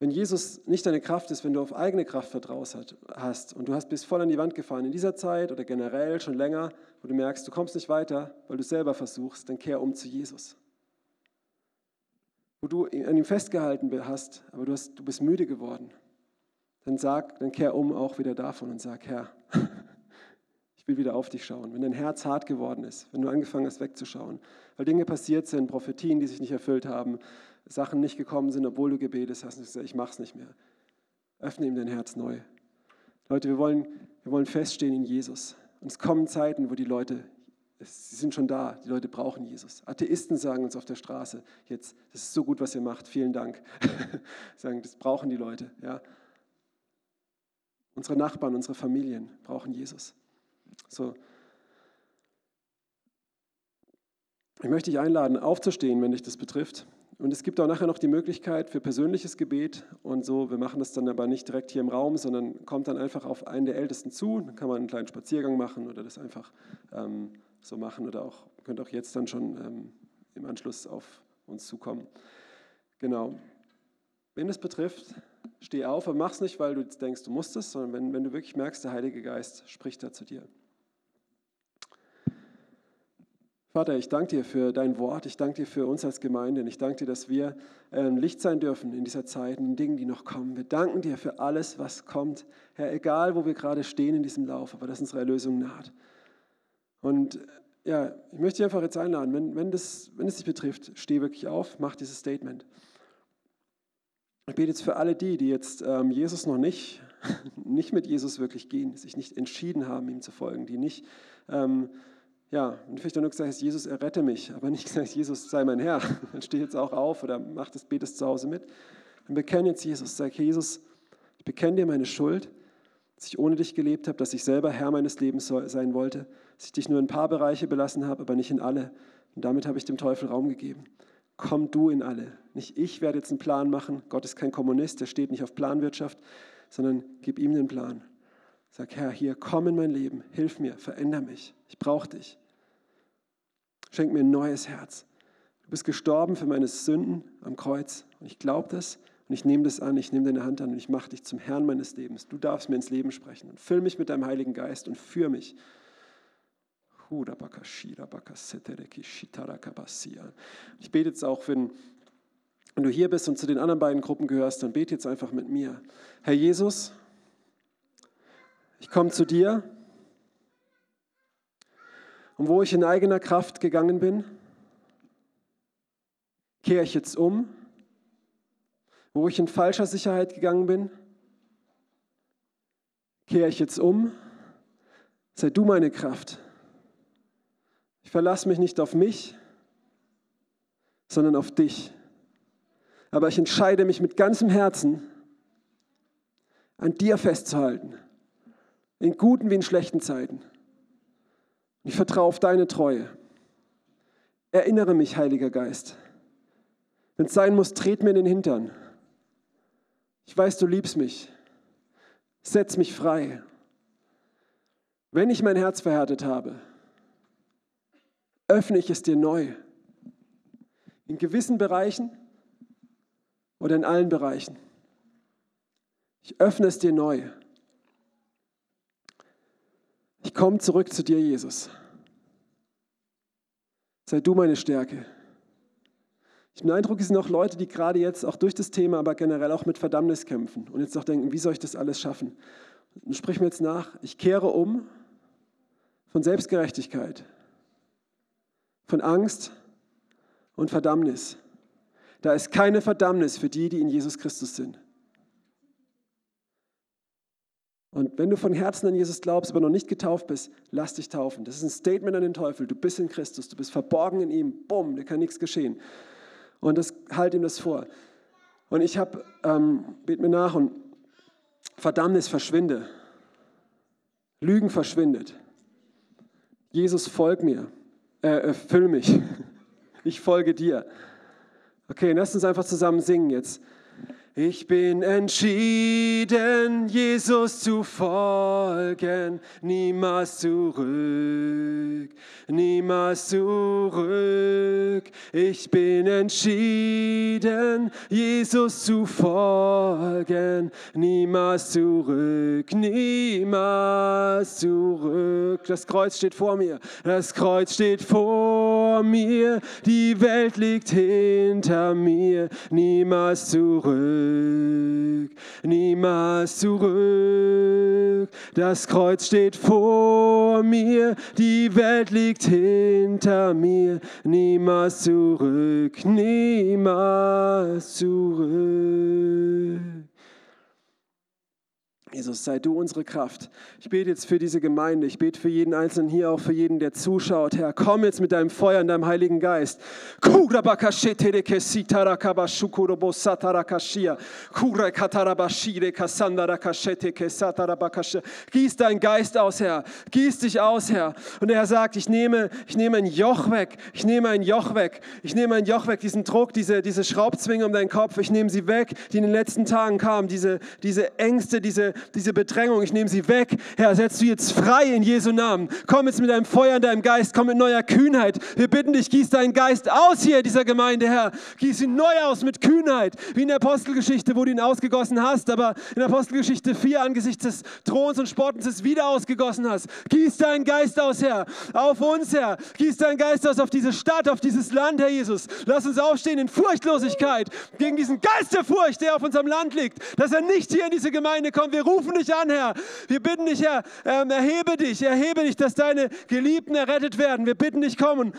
Wenn Jesus nicht deine Kraft ist, wenn du auf eigene Kraft vertraut hast und du hast bis voll an die Wand gefahren in dieser Zeit oder generell schon länger, wo du merkst, du kommst nicht weiter, weil du selber versuchst, dann kehr um zu Jesus. Wo du an ihm festgehalten hast, aber du, hast, du bist müde geworden, dann sag, dann kehr um auch wieder davon und sag, Herr, Ich will wieder auf dich schauen. Wenn dein Herz hart geworden ist, wenn du angefangen hast wegzuschauen, weil Dinge passiert sind, Prophetien, die sich nicht erfüllt haben, Sachen nicht gekommen sind, obwohl du gebetet hast, und gesagt, ich mach's nicht mehr. Öffne ihm dein Herz neu. Leute, wir wollen, wir wollen feststehen in Jesus. Und es kommen Zeiten, wo die Leute, sie sind schon da, die Leute brauchen Jesus. Atheisten sagen uns auf der Straße jetzt, das ist so gut, was ihr macht, vielen Dank. sagen, das brauchen die Leute. Ja. Unsere Nachbarn, unsere Familien brauchen Jesus. So. Ich möchte dich einladen, aufzustehen, wenn dich das betrifft. Und es gibt auch nachher noch die Möglichkeit für persönliches Gebet und so. Wir machen das dann aber nicht direkt hier im Raum, sondern kommt dann einfach auf einen der Ältesten zu. Dann kann man einen kleinen Spaziergang machen oder das einfach ähm, so machen oder auch könnt auch jetzt dann schon ähm, im Anschluss auf uns zukommen. Genau. Wenn es betrifft, steh auf, aber mach es nicht, weil du denkst, du musst es, sondern wenn, wenn du wirklich merkst, der Heilige Geist spricht da zu dir. Vater, ich danke dir für dein Wort. Ich danke dir für uns als Gemeinde. Und ich danke dir, dass wir ähm, Licht sein dürfen in dieser Zeit, in den Dingen, die noch kommen. Wir danken dir für alles, was kommt. Herr, egal wo wir gerade stehen in diesem Lauf, aber dass unsere Erlösung naht. Und ja, ich möchte dich einfach jetzt einladen, wenn, wenn, das, wenn es dich betrifft, steh wirklich auf, mach dieses Statement. Ich bete jetzt für alle die, die jetzt ähm, Jesus noch nicht, nicht mit Jesus wirklich gehen, sich nicht entschieden haben, ihm zu folgen, die nicht ähm, ja, und vielleicht nur gesagt, Jesus, errette mich, aber nicht gesagt, Jesus sei mein Herr. Dann stehe jetzt auch auf oder mach das, betest zu Hause mit. Dann bekenne jetzt Jesus, sag, Jesus, ich bekenne dir meine Schuld, dass ich ohne dich gelebt habe, dass ich selber Herr meines Lebens sein wollte, dass ich dich nur in ein paar Bereiche belassen habe, aber nicht in alle. Und damit habe ich dem Teufel Raum gegeben. Komm du in alle. Nicht ich werde jetzt einen Plan machen. Gott ist kein Kommunist, der steht nicht auf Planwirtschaft, sondern gib ihm den Plan. Sag, Herr, hier, komm in mein Leben, hilf mir, veränder mich. Ich brauche dich. Schenk mir ein neues Herz. Du bist gestorben für meine Sünden am Kreuz. Und ich glaube das und ich nehme das an, ich nehme deine Hand an und ich mache dich zum Herrn meines Lebens. Du darfst mir ins Leben sprechen und füll mich mit deinem Heiligen Geist und führe mich. Ich bete jetzt auch, wenn, wenn du hier bist und zu den anderen beiden Gruppen gehörst, dann bete jetzt einfach mit mir. Herr Jesus, ich komme zu dir und wo ich in eigener Kraft gegangen bin, kehre ich jetzt um. Wo ich in falscher Sicherheit gegangen bin, kehre ich jetzt um. Sei du meine Kraft. Ich verlasse mich nicht auf mich, sondern auf dich. Aber ich entscheide mich mit ganzem Herzen, an dir festzuhalten, in guten wie in schlechten Zeiten. Ich vertraue auf deine Treue. Erinnere mich, Heiliger Geist. Wenn es sein muss, tret mir in den Hintern. Ich weiß, du liebst mich. Setz mich frei. Wenn ich mein Herz verhärtet habe, öffne ich es dir neu. In gewissen Bereichen oder in allen Bereichen. Ich öffne es dir neu. Ich komme zurück zu dir, Jesus. Sei du meine Stärke. Ich habe den Eindruck, es sind auch Leute, die gerade jetzt auch durch das Thema, aber generell auch mit Verdammnis kämpfen und jetzt auch denken, wie soll ich das alles schaffen? Und sprich mir jetzt nach, ich kehre um von Selbstgerechtigkeit, von Angst und Verdammnis. Da ist keine Verdammnis für die, die in Jesus Christus sind. Und wenn du von Herzen an Jesus glaubst, aber noch nicht getauft bist, lass dich taufen. Das ist ein Statement an den Teufel. Du bist in Christus, du bist verborgen in ihm. Bumm, da kann nichts geschehen. Und das halt ihm das vor. Und ich habe, ähm, bet mir nach und Verdammnis verschwinde. Lügen verschwindet. Jesus, folg mir. Äh, äh, füll mich. Ich folge dir. Okay, lass uns einfach zusammen singen jetzt. Ich bin entschieden, Jesus zu folgen, niemals zurück, niemals zurück. Ich bin entschieden, Jesus zu folgen, niemals zurück, niemals zurück. Das Kreuz steht vor mir, das Kreuz steht vor mir, die Welt liegt hinter mir, niemals zurück, niemals zurück. Das Kreuz steht vor mir, die Welt liegt hinter mir, niemals zurück, niemals zurück. Jesus, sei du unsere Kraft. Ich bete jetzt für diese Gemeinde. Ich bete für jeden Einzelnen hier, auch für jeden, der zuschaut. Herr, komm jetzt mit deinem Feuer und deinem Heiligen Geist. Gieß deinen Geist aus, Herr. Gieß dich aus, Herr. Und er sagt, ich nehme, ich nehme ein Joch weg. Ich nehme ein Joch weg. Ich nehme ein Joch weg, diesen Druck, diese, diese Schraubzwinge um deinen Kopf. Ich nehme sie weg, die in den letzten Tagen kamen. Diese, diese Ängste, diese, diese Bedrängung, ich nehme sie weg. Herr, setz du jetzt frei in Jesu Namen. Komm jetzt mit deinem Feuer in deinem Geist, komm mit neuer Kühnheit. Wir bitten dich, gieß deinen Geist aus hier in dieser Gemeinde, Herr. Gieß ihn neu aus mit Kühnheit, wie in der Apostelgeschichte, wo du ihn ausgegossen hast, aber in der Apostelgeschichte 4 angesichts des Throns und Spottens es wieder ausgegossen hast. Gieß deinen Geist aus, Herr, auf uns, Herr. Gieß deinen Geist aus auf diese Stadt, auf dieses Land, Herr Jesus. Lass uns aufstehen in Furchtlosigkeit gegen diesen Geist der Furcht, der auf unserem Land liegt, dass er nicht hier in diese Gemeinde kommt. Wir rufen dich an, Herr. Wir bitten dich, Herr, ähm, erhebe dich, erhebe dich, dass deine Geliebten errettet werden. Wir bitten dich, kommen.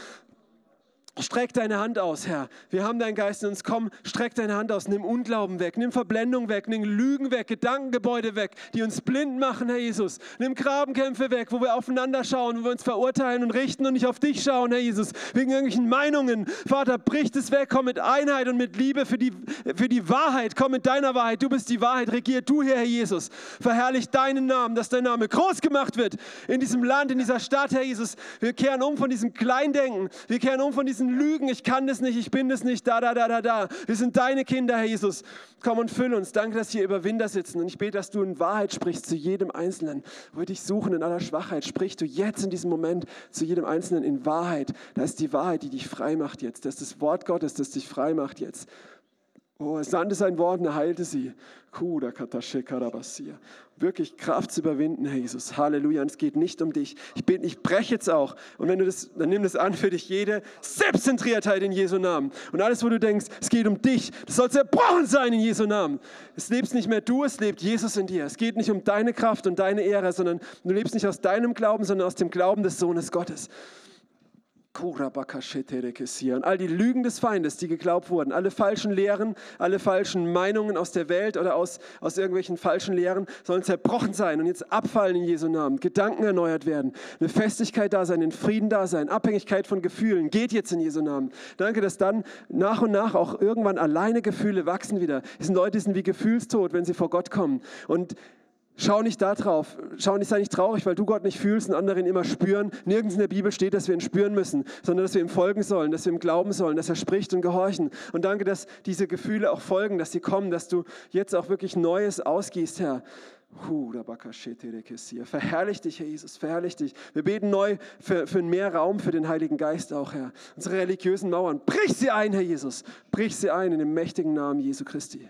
Streck deine Hand aus, Herr. Wir haben deinen Geist in uns. Komm, streck deine Hand aus. Nimm Unglauben weg, nimm Verblendung weg, nimm Lügen weg, Gedankengebäude weg, die uns blind machen, Herr Jesus. Nimm Grabenkämpfe weg, wo wir aufeinander schauen, wo wir uns verurteilen und richten und nicht auf dich schauen, Herr Jesus. Wegen irgendwelchen Meinungen. Vater, bricht es weg. Komm mit Einheit und mit Liebe für die, für die Wahrheit. Komm mit deiner Wahrheit. Du bist die Wahrheit. Regier du hier, Herr Jesus. Verherrlich deinen Namen, dass dein Name groß gemacht wird in diesem Land, in dieser Stadt, Herr Jesus. Wir kehren um von diesem Kleindenken. Wir kehren um von diesem Lügen, ich kann das nicht, ich bin das nicht, da, da, da, da, da. Wir sind deine Kinder, Herr Jesus. Komm und füll uns. Danke, dass hier Überwinder sitzen. Und ich bete, dass du in Wahrheit sprichst zu jedem Einzelnen. Wo wir dich suchen in aller Schwachheit, sprichst du jetzt in diesem Moment zu jedem Einzelnen in Wahrheit. Da ist die Wahrheit, die dich frei macht jetzt. Das ist das Wort Gottes, das dich frei macht jetzt. Oh, er sandte sein Wort und er heilte sie. Wirklich Kraft zu überwinden, Herr Jesus. Halleluja. Und es geht nicht um dich. Ich, bin, ich breche jetzt auch. Und wenn du das, dann nimm das an für dich, jede Selbstzentriertheit in Jesu Namen. Und alles, wo du denkst, es geht um dich, das soll zerbrochen sein in Jesu Namen. Es lebst nicht mehr du, es lebt Jesus in dir. Es geht nicht um deine Kraft und deine Ehre, sondern du lebst nicht aus deinem Glauben, sondern aus dem Glauben des Sohnes Gottes. All die Lügen des Feindes, die geglaubt wurden, alle falschen Lehren, alle falschen Meinungen aus der Welt oder aus, aus irgendwelchen falschen Lehren, sollen zerbrochen sein und jetzt abfallen in Jesu Namen. Gedanken erneuert werden, eine Festigkeit da sein, ein Frieden da sein, Abhängigkeit von Gefühlen, geht jetzt in Jesu Namen. Danke, dass dann nach und nach auch irgendwann alleine Gefühle wachsen wieder. Es sind Leute, die sind wie gefühlstot, wenn sie vor Gott kommen. Und Schau nicht da drauf. Schau nicht, sei nicht traurig, weil du Gott nicht fühlst und andere ihn immer spüren. Nirgends in der Bibel steht, dass wir ihn spüren müssen, sondern dass wir ihm folgen sollen, dass wir ihm glauben sollen, dass er spricht und gehorchen. Und danke, dass diese Gefühle auch folgen, dass sie kommen, dass du jetzt auch wirklich Neues ausgießt, Herr. Verherrlich dich, Herr Jesus, verherrlich dich. Wir beten neu für, für mehr Raum für den Heiligen Geist auch, Herr. Unsere religiösen Mauern, brich sie ein, Herr Jesus. Brich sie ein in dem mächtigen Namen Jesu Christi.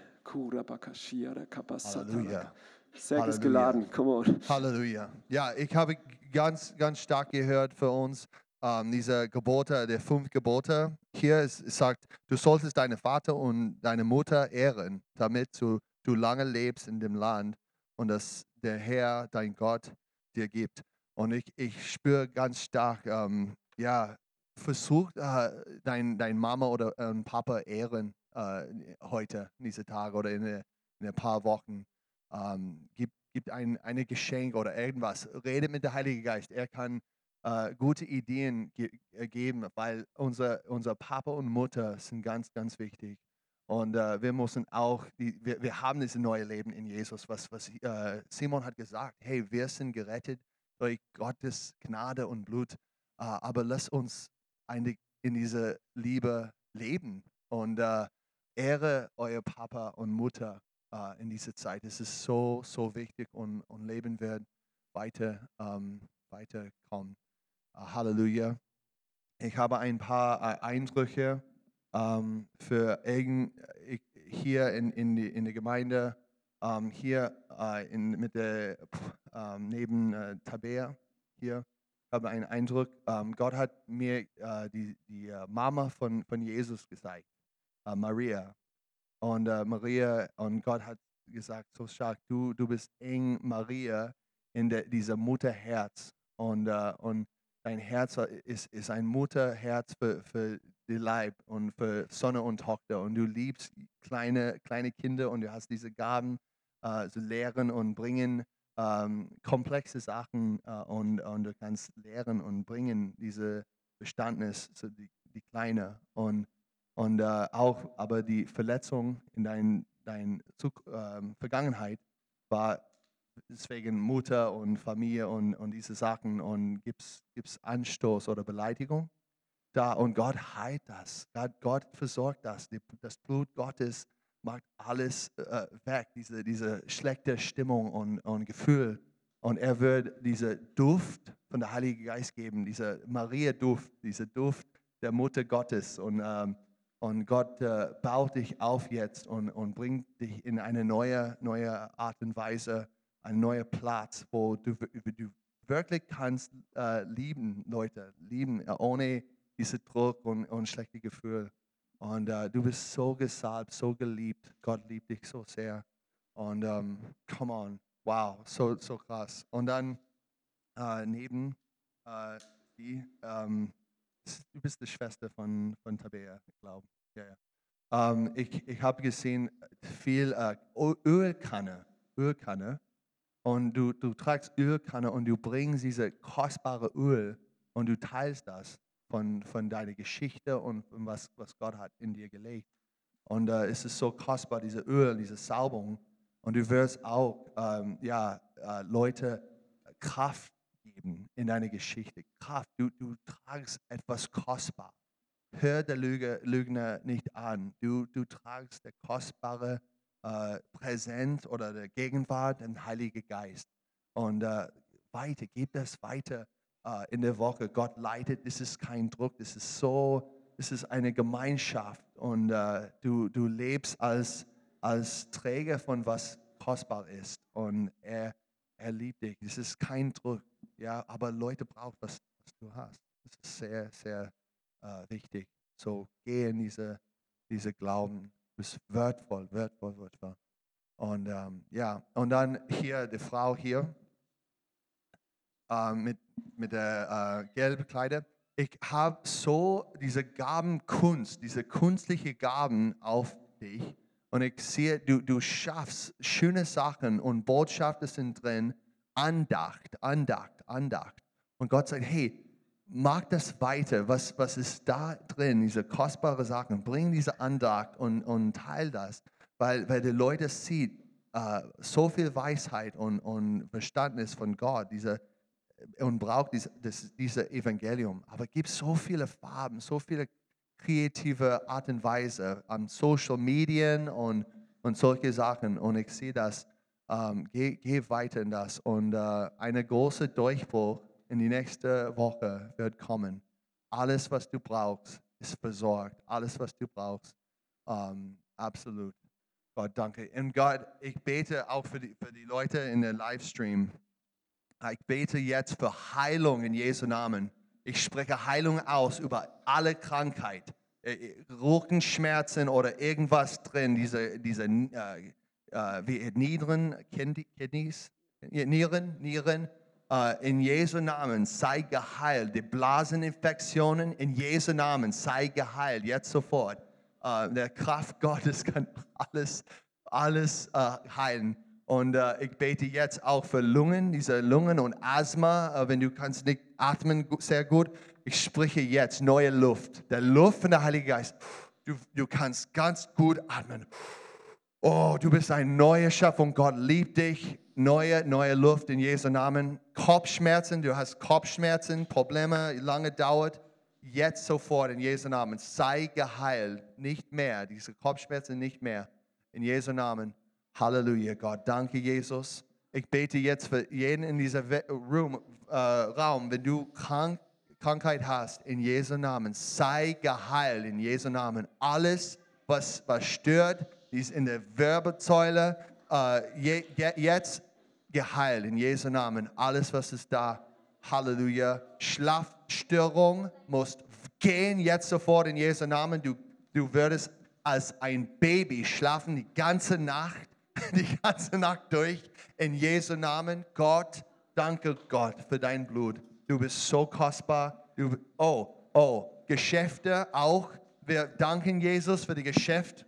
Halleluja. Säck ist geladen, come on. Halleluja. Ja, ich habe ganz, ganz stark gehört für uns ähm, diese Gebote, der fünf Gebote. Hier ist, es sagt, du solltest deinen Vater und deine Mutter ehren, damit du, du lange lebst in dem Land und dass der Herr, dein Gott, dir gibt. Und ich, ich spüre ganz stark, ähm, ja, versuch äh, dein, dein Mama oder äh, Papa ehren äh, heute, diese Tage oder in, in ein paar Wochen ähm, gibt, gibt ein eine Geschenk oder irgendwas. Redet mit dem Heiligen Geist. Er kann äh, gute Ideen ge äh, geben, weil unser, unser Papa und Mutter sind ganz, ganz wichtig. Und äh, wir müssen auch, die, wir, wir haben dieses neue Leben in Jesus, was, was äh, Simon hat gesagt. Hey, wir sind gerettet durch Gottes Gnade und Blut, äh, aber lass uns eine, in diese Liebe leben und äh, ehre euer Papa und Mutter äh, in dieser Zeit. Es ist so, so wichtig und, und Leben wird weiter, ähm, weiterkommen. Äh, Halleluja. Ich habe ein paar äh, Eindrücke ähm, für irgend, ich, hier in, in, die, in der Gemeinde, ähm, hier äh, in, mit der, ähm, neben äh, Tabea hier. Habe einen Eindruck, ähm, Gott hat mir äh, die, die Mama von, von Jesus gezeigt, Maria. Und äh, Maria, und Gott hat gesagt, so stark, du, du bist eng Maria in der, dieser Mutterherz. Und, äh, und dein Herz ist, ist ein Mutterherz für, für die Leib und für Sonne und Tochter. Und du liebst kleine, kleine Kinder und du hast diese Gaben äh, zu lehren und bringen ähm, komplexe Sachen äh, und, und du kannst lehren und bringen diese Bestandnis zu die, die Kleine. Und, und äh, auch aber die Verletzung in deiner dein äh, Vergangenheit war deswegen Mutter und Familie und, und diese Sachen und gibt es Anstoß oder Beleidigung da und Gott heilt das. Gott, Gott versorgt das. Die, das Blut Gottes macht alles äh, weg, diese, diese schlechte Stimmung und, und Gefühl. Und er wird diese Duft von der Heilige Geist geben, dieser Maria-Duft, dieser Duft der Mutter Gottes. Und, ähm, und Gott äh, baut dich auf jetzt und, und bringt dich in eine neue, neue Art und Weise, einen neuen Platz, wo du, du wirklich kannst äh, lieben, Leute, lieben, äh, ohne diesen Druck und, und schlechte Gefühl. Und uh, du bist so gesalbt, so geliebt. Gott liebt dich so sehr. Und um, come on, wow, so, so krass. Und dann uh, neben uh, die, um, du bist die Schwester von, von Tabea, ich glaube. Ja, ja. Um, ich ich habe gesehen, viel Ölkanne, Ölkanne. Und du, du tragst Ölkanne und du bringst diese kostbare Öl und du teilst das von, von deiner Geschichte und was, was Gott hat in dir gelegt. Und äh, es ist so kostbar, diese Öl, diese Salbung. Und du wirst auch ähm, ja, äh, Leute Kraft geben in deiner Geschichte. Kraft. Du, du tragst etwas kostbar. Hör der Lüge, Lügner nicht an. Du, du tragst der kostbare äh, Präsent oder der Gegenwart, den Heiligen Geist. Und äh, weiter, gib das weiter äh, in der Woche. Gott leitet, das ist kein Druck, das ist so, das ist eine Gemeinschaft und äh, du, du lebst als, als Träger von was kostbar ist und er, er liebt dich. Das ist kein Druck, ja, aber Leute brauchen, was, was du hast. Das ist sehr, sehr äh, wichtig. So geh in diese, diese Glauben. Du bist wertvoll, wertvoll, wertvoll. Und ähm, ja, und dann hier die Frau hier, äh, mit, mit der äh, gelben Kleider. Ich habe so diese Gabenkunst, diese künstliche Gaben auf dich. Und ich sehe, du, du schaffst schöne Sachen und Botschaften sind drin. Andacht, Andacht, Andacht. Und Gott sagt, hey, mach das weiter. Was, was ist da drin, diese kostbaren Sachen? Bring diese Andacht und, und teil das. Weil, weil die Leute sehen, uh, so viel Weisheit und, und Verständnis von Gott, diese, und braucht dieses, das, dieses Evangelium. Aber es gibt so viele Farben, so viele kreative Art und Weise an Social Medien und, und solche Sachen. Und ich sehe das, ähm, geh, geh, weiter in das. Und äh, eine große Durchbruch in die nächste Woche wird kommen. Alles, was du brauchst, ist versorgt. Alles, was du brauchst, ähm, absolut. Gott, danke. Und Gott, ich bete auch für die, für die Leute in der Livestream. Ich bete jetzt für Heilung in Jesu Namen. Ich spreche Heilung aus über alle Krankheit, äh, äh, Rückenschmerzen oder irgendwas drin, diese, diese äh, äh, Nieren, Kidneys, Nieren, Nieren, äh, in Jesu Namen sei geheilt. Die Blaseninfektionen in Jesu Namen sei geheilt, jetzt sofort. Äh, der Kraft Gottes kann alles, alles äh, heilen. Und äh, ich bete jetzt auch für Lungen, diese Lungen und Asthma, äh, wenn du kannst nicht atmen sehr gut. Ich spreche jetzt neue Luft, der Luft von der Heilige Geist. Du, du kannst ganz gut atmen. Oh, du bist eine neue Schöpfung. Gott liebt dich. Neue, neue Luft in Jesu Namen. Kopfschmerzen, du hast Kopfschmerzen, Probleme, lange dauert. Jetzt sofort in Jesu Namen. Sei geheilt. Nicht mehr. Diese Kopfschmerzen nicht mehr. In Jesu Namen. Halleluja, Gott. Danke, Jesus. Ich bete jetzt für jeden in diesem Room, äh, Raum, wenn du krank, Krankheit hast, in Jesu Namen, sei geheilt in Jesu Namen. Alles, was, was stört, ist in der Wirbelsäule, äh, je, je, jetzt geheilt in Jesu Namen. Alles, was ist da, Halleluja. Schlafstörung muss gehen jetzt sofort in Jesu Namen. Du, du würdest als ein Baby schlafen die ganze Nacht, die ganze Nacht durch. In Jesu Namen, Gott, danke Gott für dein Blut. Du bist so kostbar. Du, oh, oh, Geschäfte auch. Wir danken Jesus für die Geschäfte.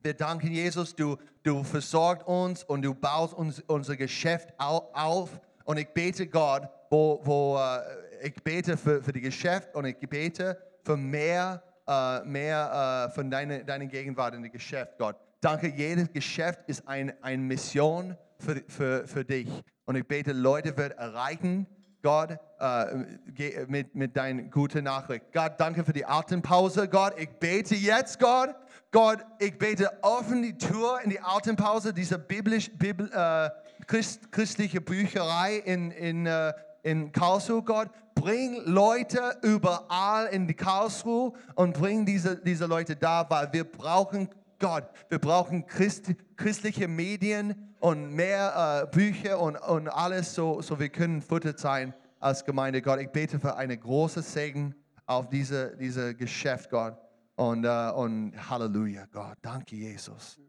Wir danken Jesus, du, du versorgst uns und du baust uns unser Geschäft auf. Und ich bete Gott, wo, wo äh, ich bete für, für die Geschäft und ich bete für mehr, äh, mehr äh, von deiner deine Gegenwart in dem Geschäft, Gott. Danke, jedes Geschäft ist ein, eine Mission für, für, für dich. Und ich bete, Leute wird erreichen, Gott, äh, mit, mit deiner guten Nachricht. Gott, danke für die Atempause. Gott, ich bete jetzt, Gott. Gott, ich bete, offen die Tür in die Atempause, diese biblisch, Bibel, äh, Christ, christliche Bücherei in, in, äh, in Karlsruhe, Gott. Bring Leute überall in die Karlsruhe und bring diese, diese Leute da, weil wir brauchen Gott, wir brauchen Christ, christliche Medien und mehr äh, Bücher und, und alles, so, so wir können Futter sein als Gemeinde, Gott. Ich bete für eine große Segen auf diese, diese Geschäft, Gott. Und, uh, und Halleluja, Gott. Danke, Jesus.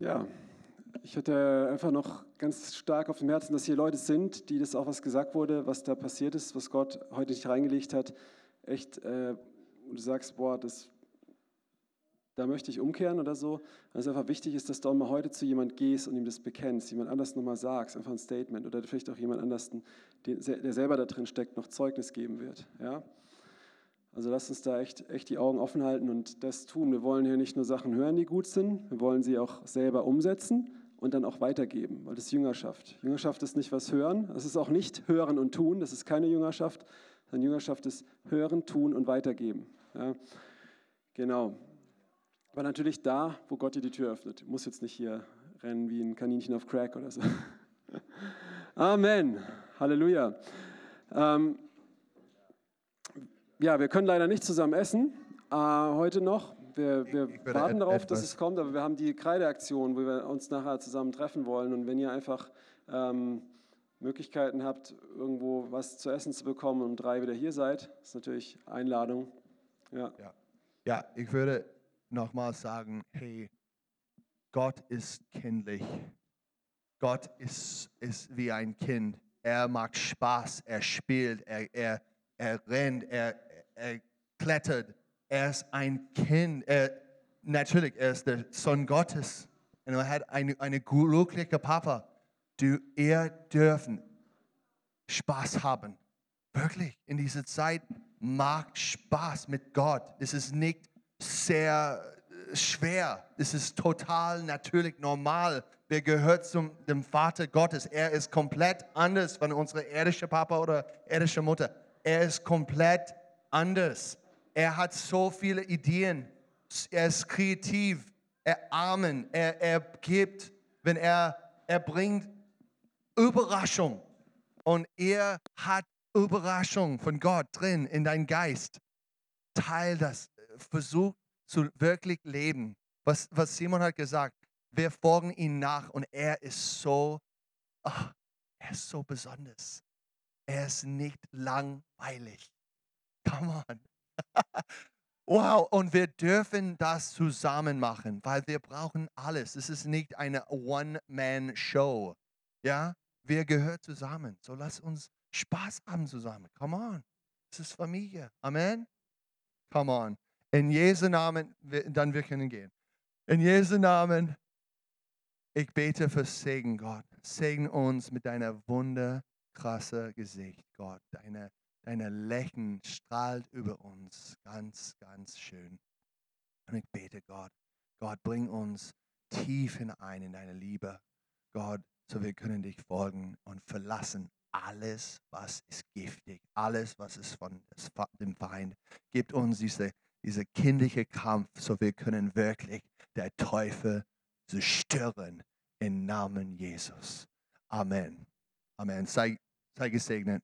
Ja, ich hatte einfach noch ganz stark auf dem Herzen, dass hier Leute sind, die das auch was gesagt wurde, was da passiert ist, was Gott heute nicht reingelegt hat. Echt, äh, du sagst, boah, das, da möchte ich umkehren oder so. Also einfach wichtig ist, dass du auch mal heute zu jemand gehst und ihm das bekennst, jemand anders nochmal sagst, einfach ein Statement oder vielleicht auch jemand anders, der selber da drin steckt, noch Zeugnis geben wird. Ja? Also lass uns da echt, echt die Augen offen halten und das tun. Wir wollen hier nicht nur Sachen hören, die gut sind, wir wollen sie auch selber umsetzen und dann auch weitergeben, weil das ist Jüngerschaft. Jüngerschaft ist nicht was hören, es ist auch nicht hören und tun, das ist keine Jüngerschaft, sondern Jüngerschaft ist hören, tun und weitergeben. Ja? Genau. Aber natürlich da, wo Gott dir die Tür öffnet. Du musst jetzt nicht hier rennen wie ein Kaninchen auf Crack oder so. Amen. Halleluja. Ähm, ja, wir können leider nicht zusammen essen äh, heute noch. Wir, wir warten darauf, dass es kommt, aber wir haben die Kreideaktion, wo wir uns nachher zusammen treffen wollen. Und wenn ihr einfach ähm, Möglichkeiten habt, irgendwo was zu essen zu bekommen und um drei wieder hier seid, ist natürlich Einladung. Ja, ja. ja ich würde nochmal sagen, hey, Gott ist kindlich. Gott ist, ist wie ein Kind. Er macht Spaß, er spielt, er, er, er rennt, er, er klettert. Er ist ein Kind. Er, natürlich, er ist der Sohn Gottes. Und er hat eine, eine glückliche Papa. Du, er dürfen Spaß haben. Wirklich, in dieser Zeit macht Spaß mit Gott. Es ist nicht sehr schwer. Es ist total natürlich normal. Wir gehören zum dem Vater Gottes. Er ist komplett anders von unserer irdischen Papa oder irdischen Mutter. Er ist komplett anders. Er hat so viele Ideen. Er ist kreativ. Er armen. Er, er gibt, wenn er, er bringt Überraschung. Und er hat Überraschung von Gott drin in dein Geist. Teil das versucht zu wirklich leben. Was, was Simon hat gesagt, wir folgen ihm nach und er ist so, oh, er ist so besonders. Er ist nicht langweilig. Come on. wow, und wir dürfen das zusammen machen, weil wir brauchen alles. Es ist nicht eine One-Man-Show. Ja, wir gehören zusammen. So lass uns Spaß haben zusammen. Come on. Es ist Familie. Amen. Come on. In Jesu Namen, dann wir können gehen. In Jesu Namen, ich bete für Segen, Gott. Segen uns mit deiner wunderkrasse Gesicht, Gott. Deine, deine Lächeln strahlt über uns. Ganz, ganz schön. Und ich bete, Gott, Gott, bring uns tief hinein in deine Liebe. Gott, so wir können dich folgen und verlassen alles, was ist giftig, alles, was ist von dem Feind. Gib uns diese dieser kindliche Kampf, so wir können wirklich der Teufel zerstören im Namen Jesus. Amen. Amen. Sei, sei gesegnet.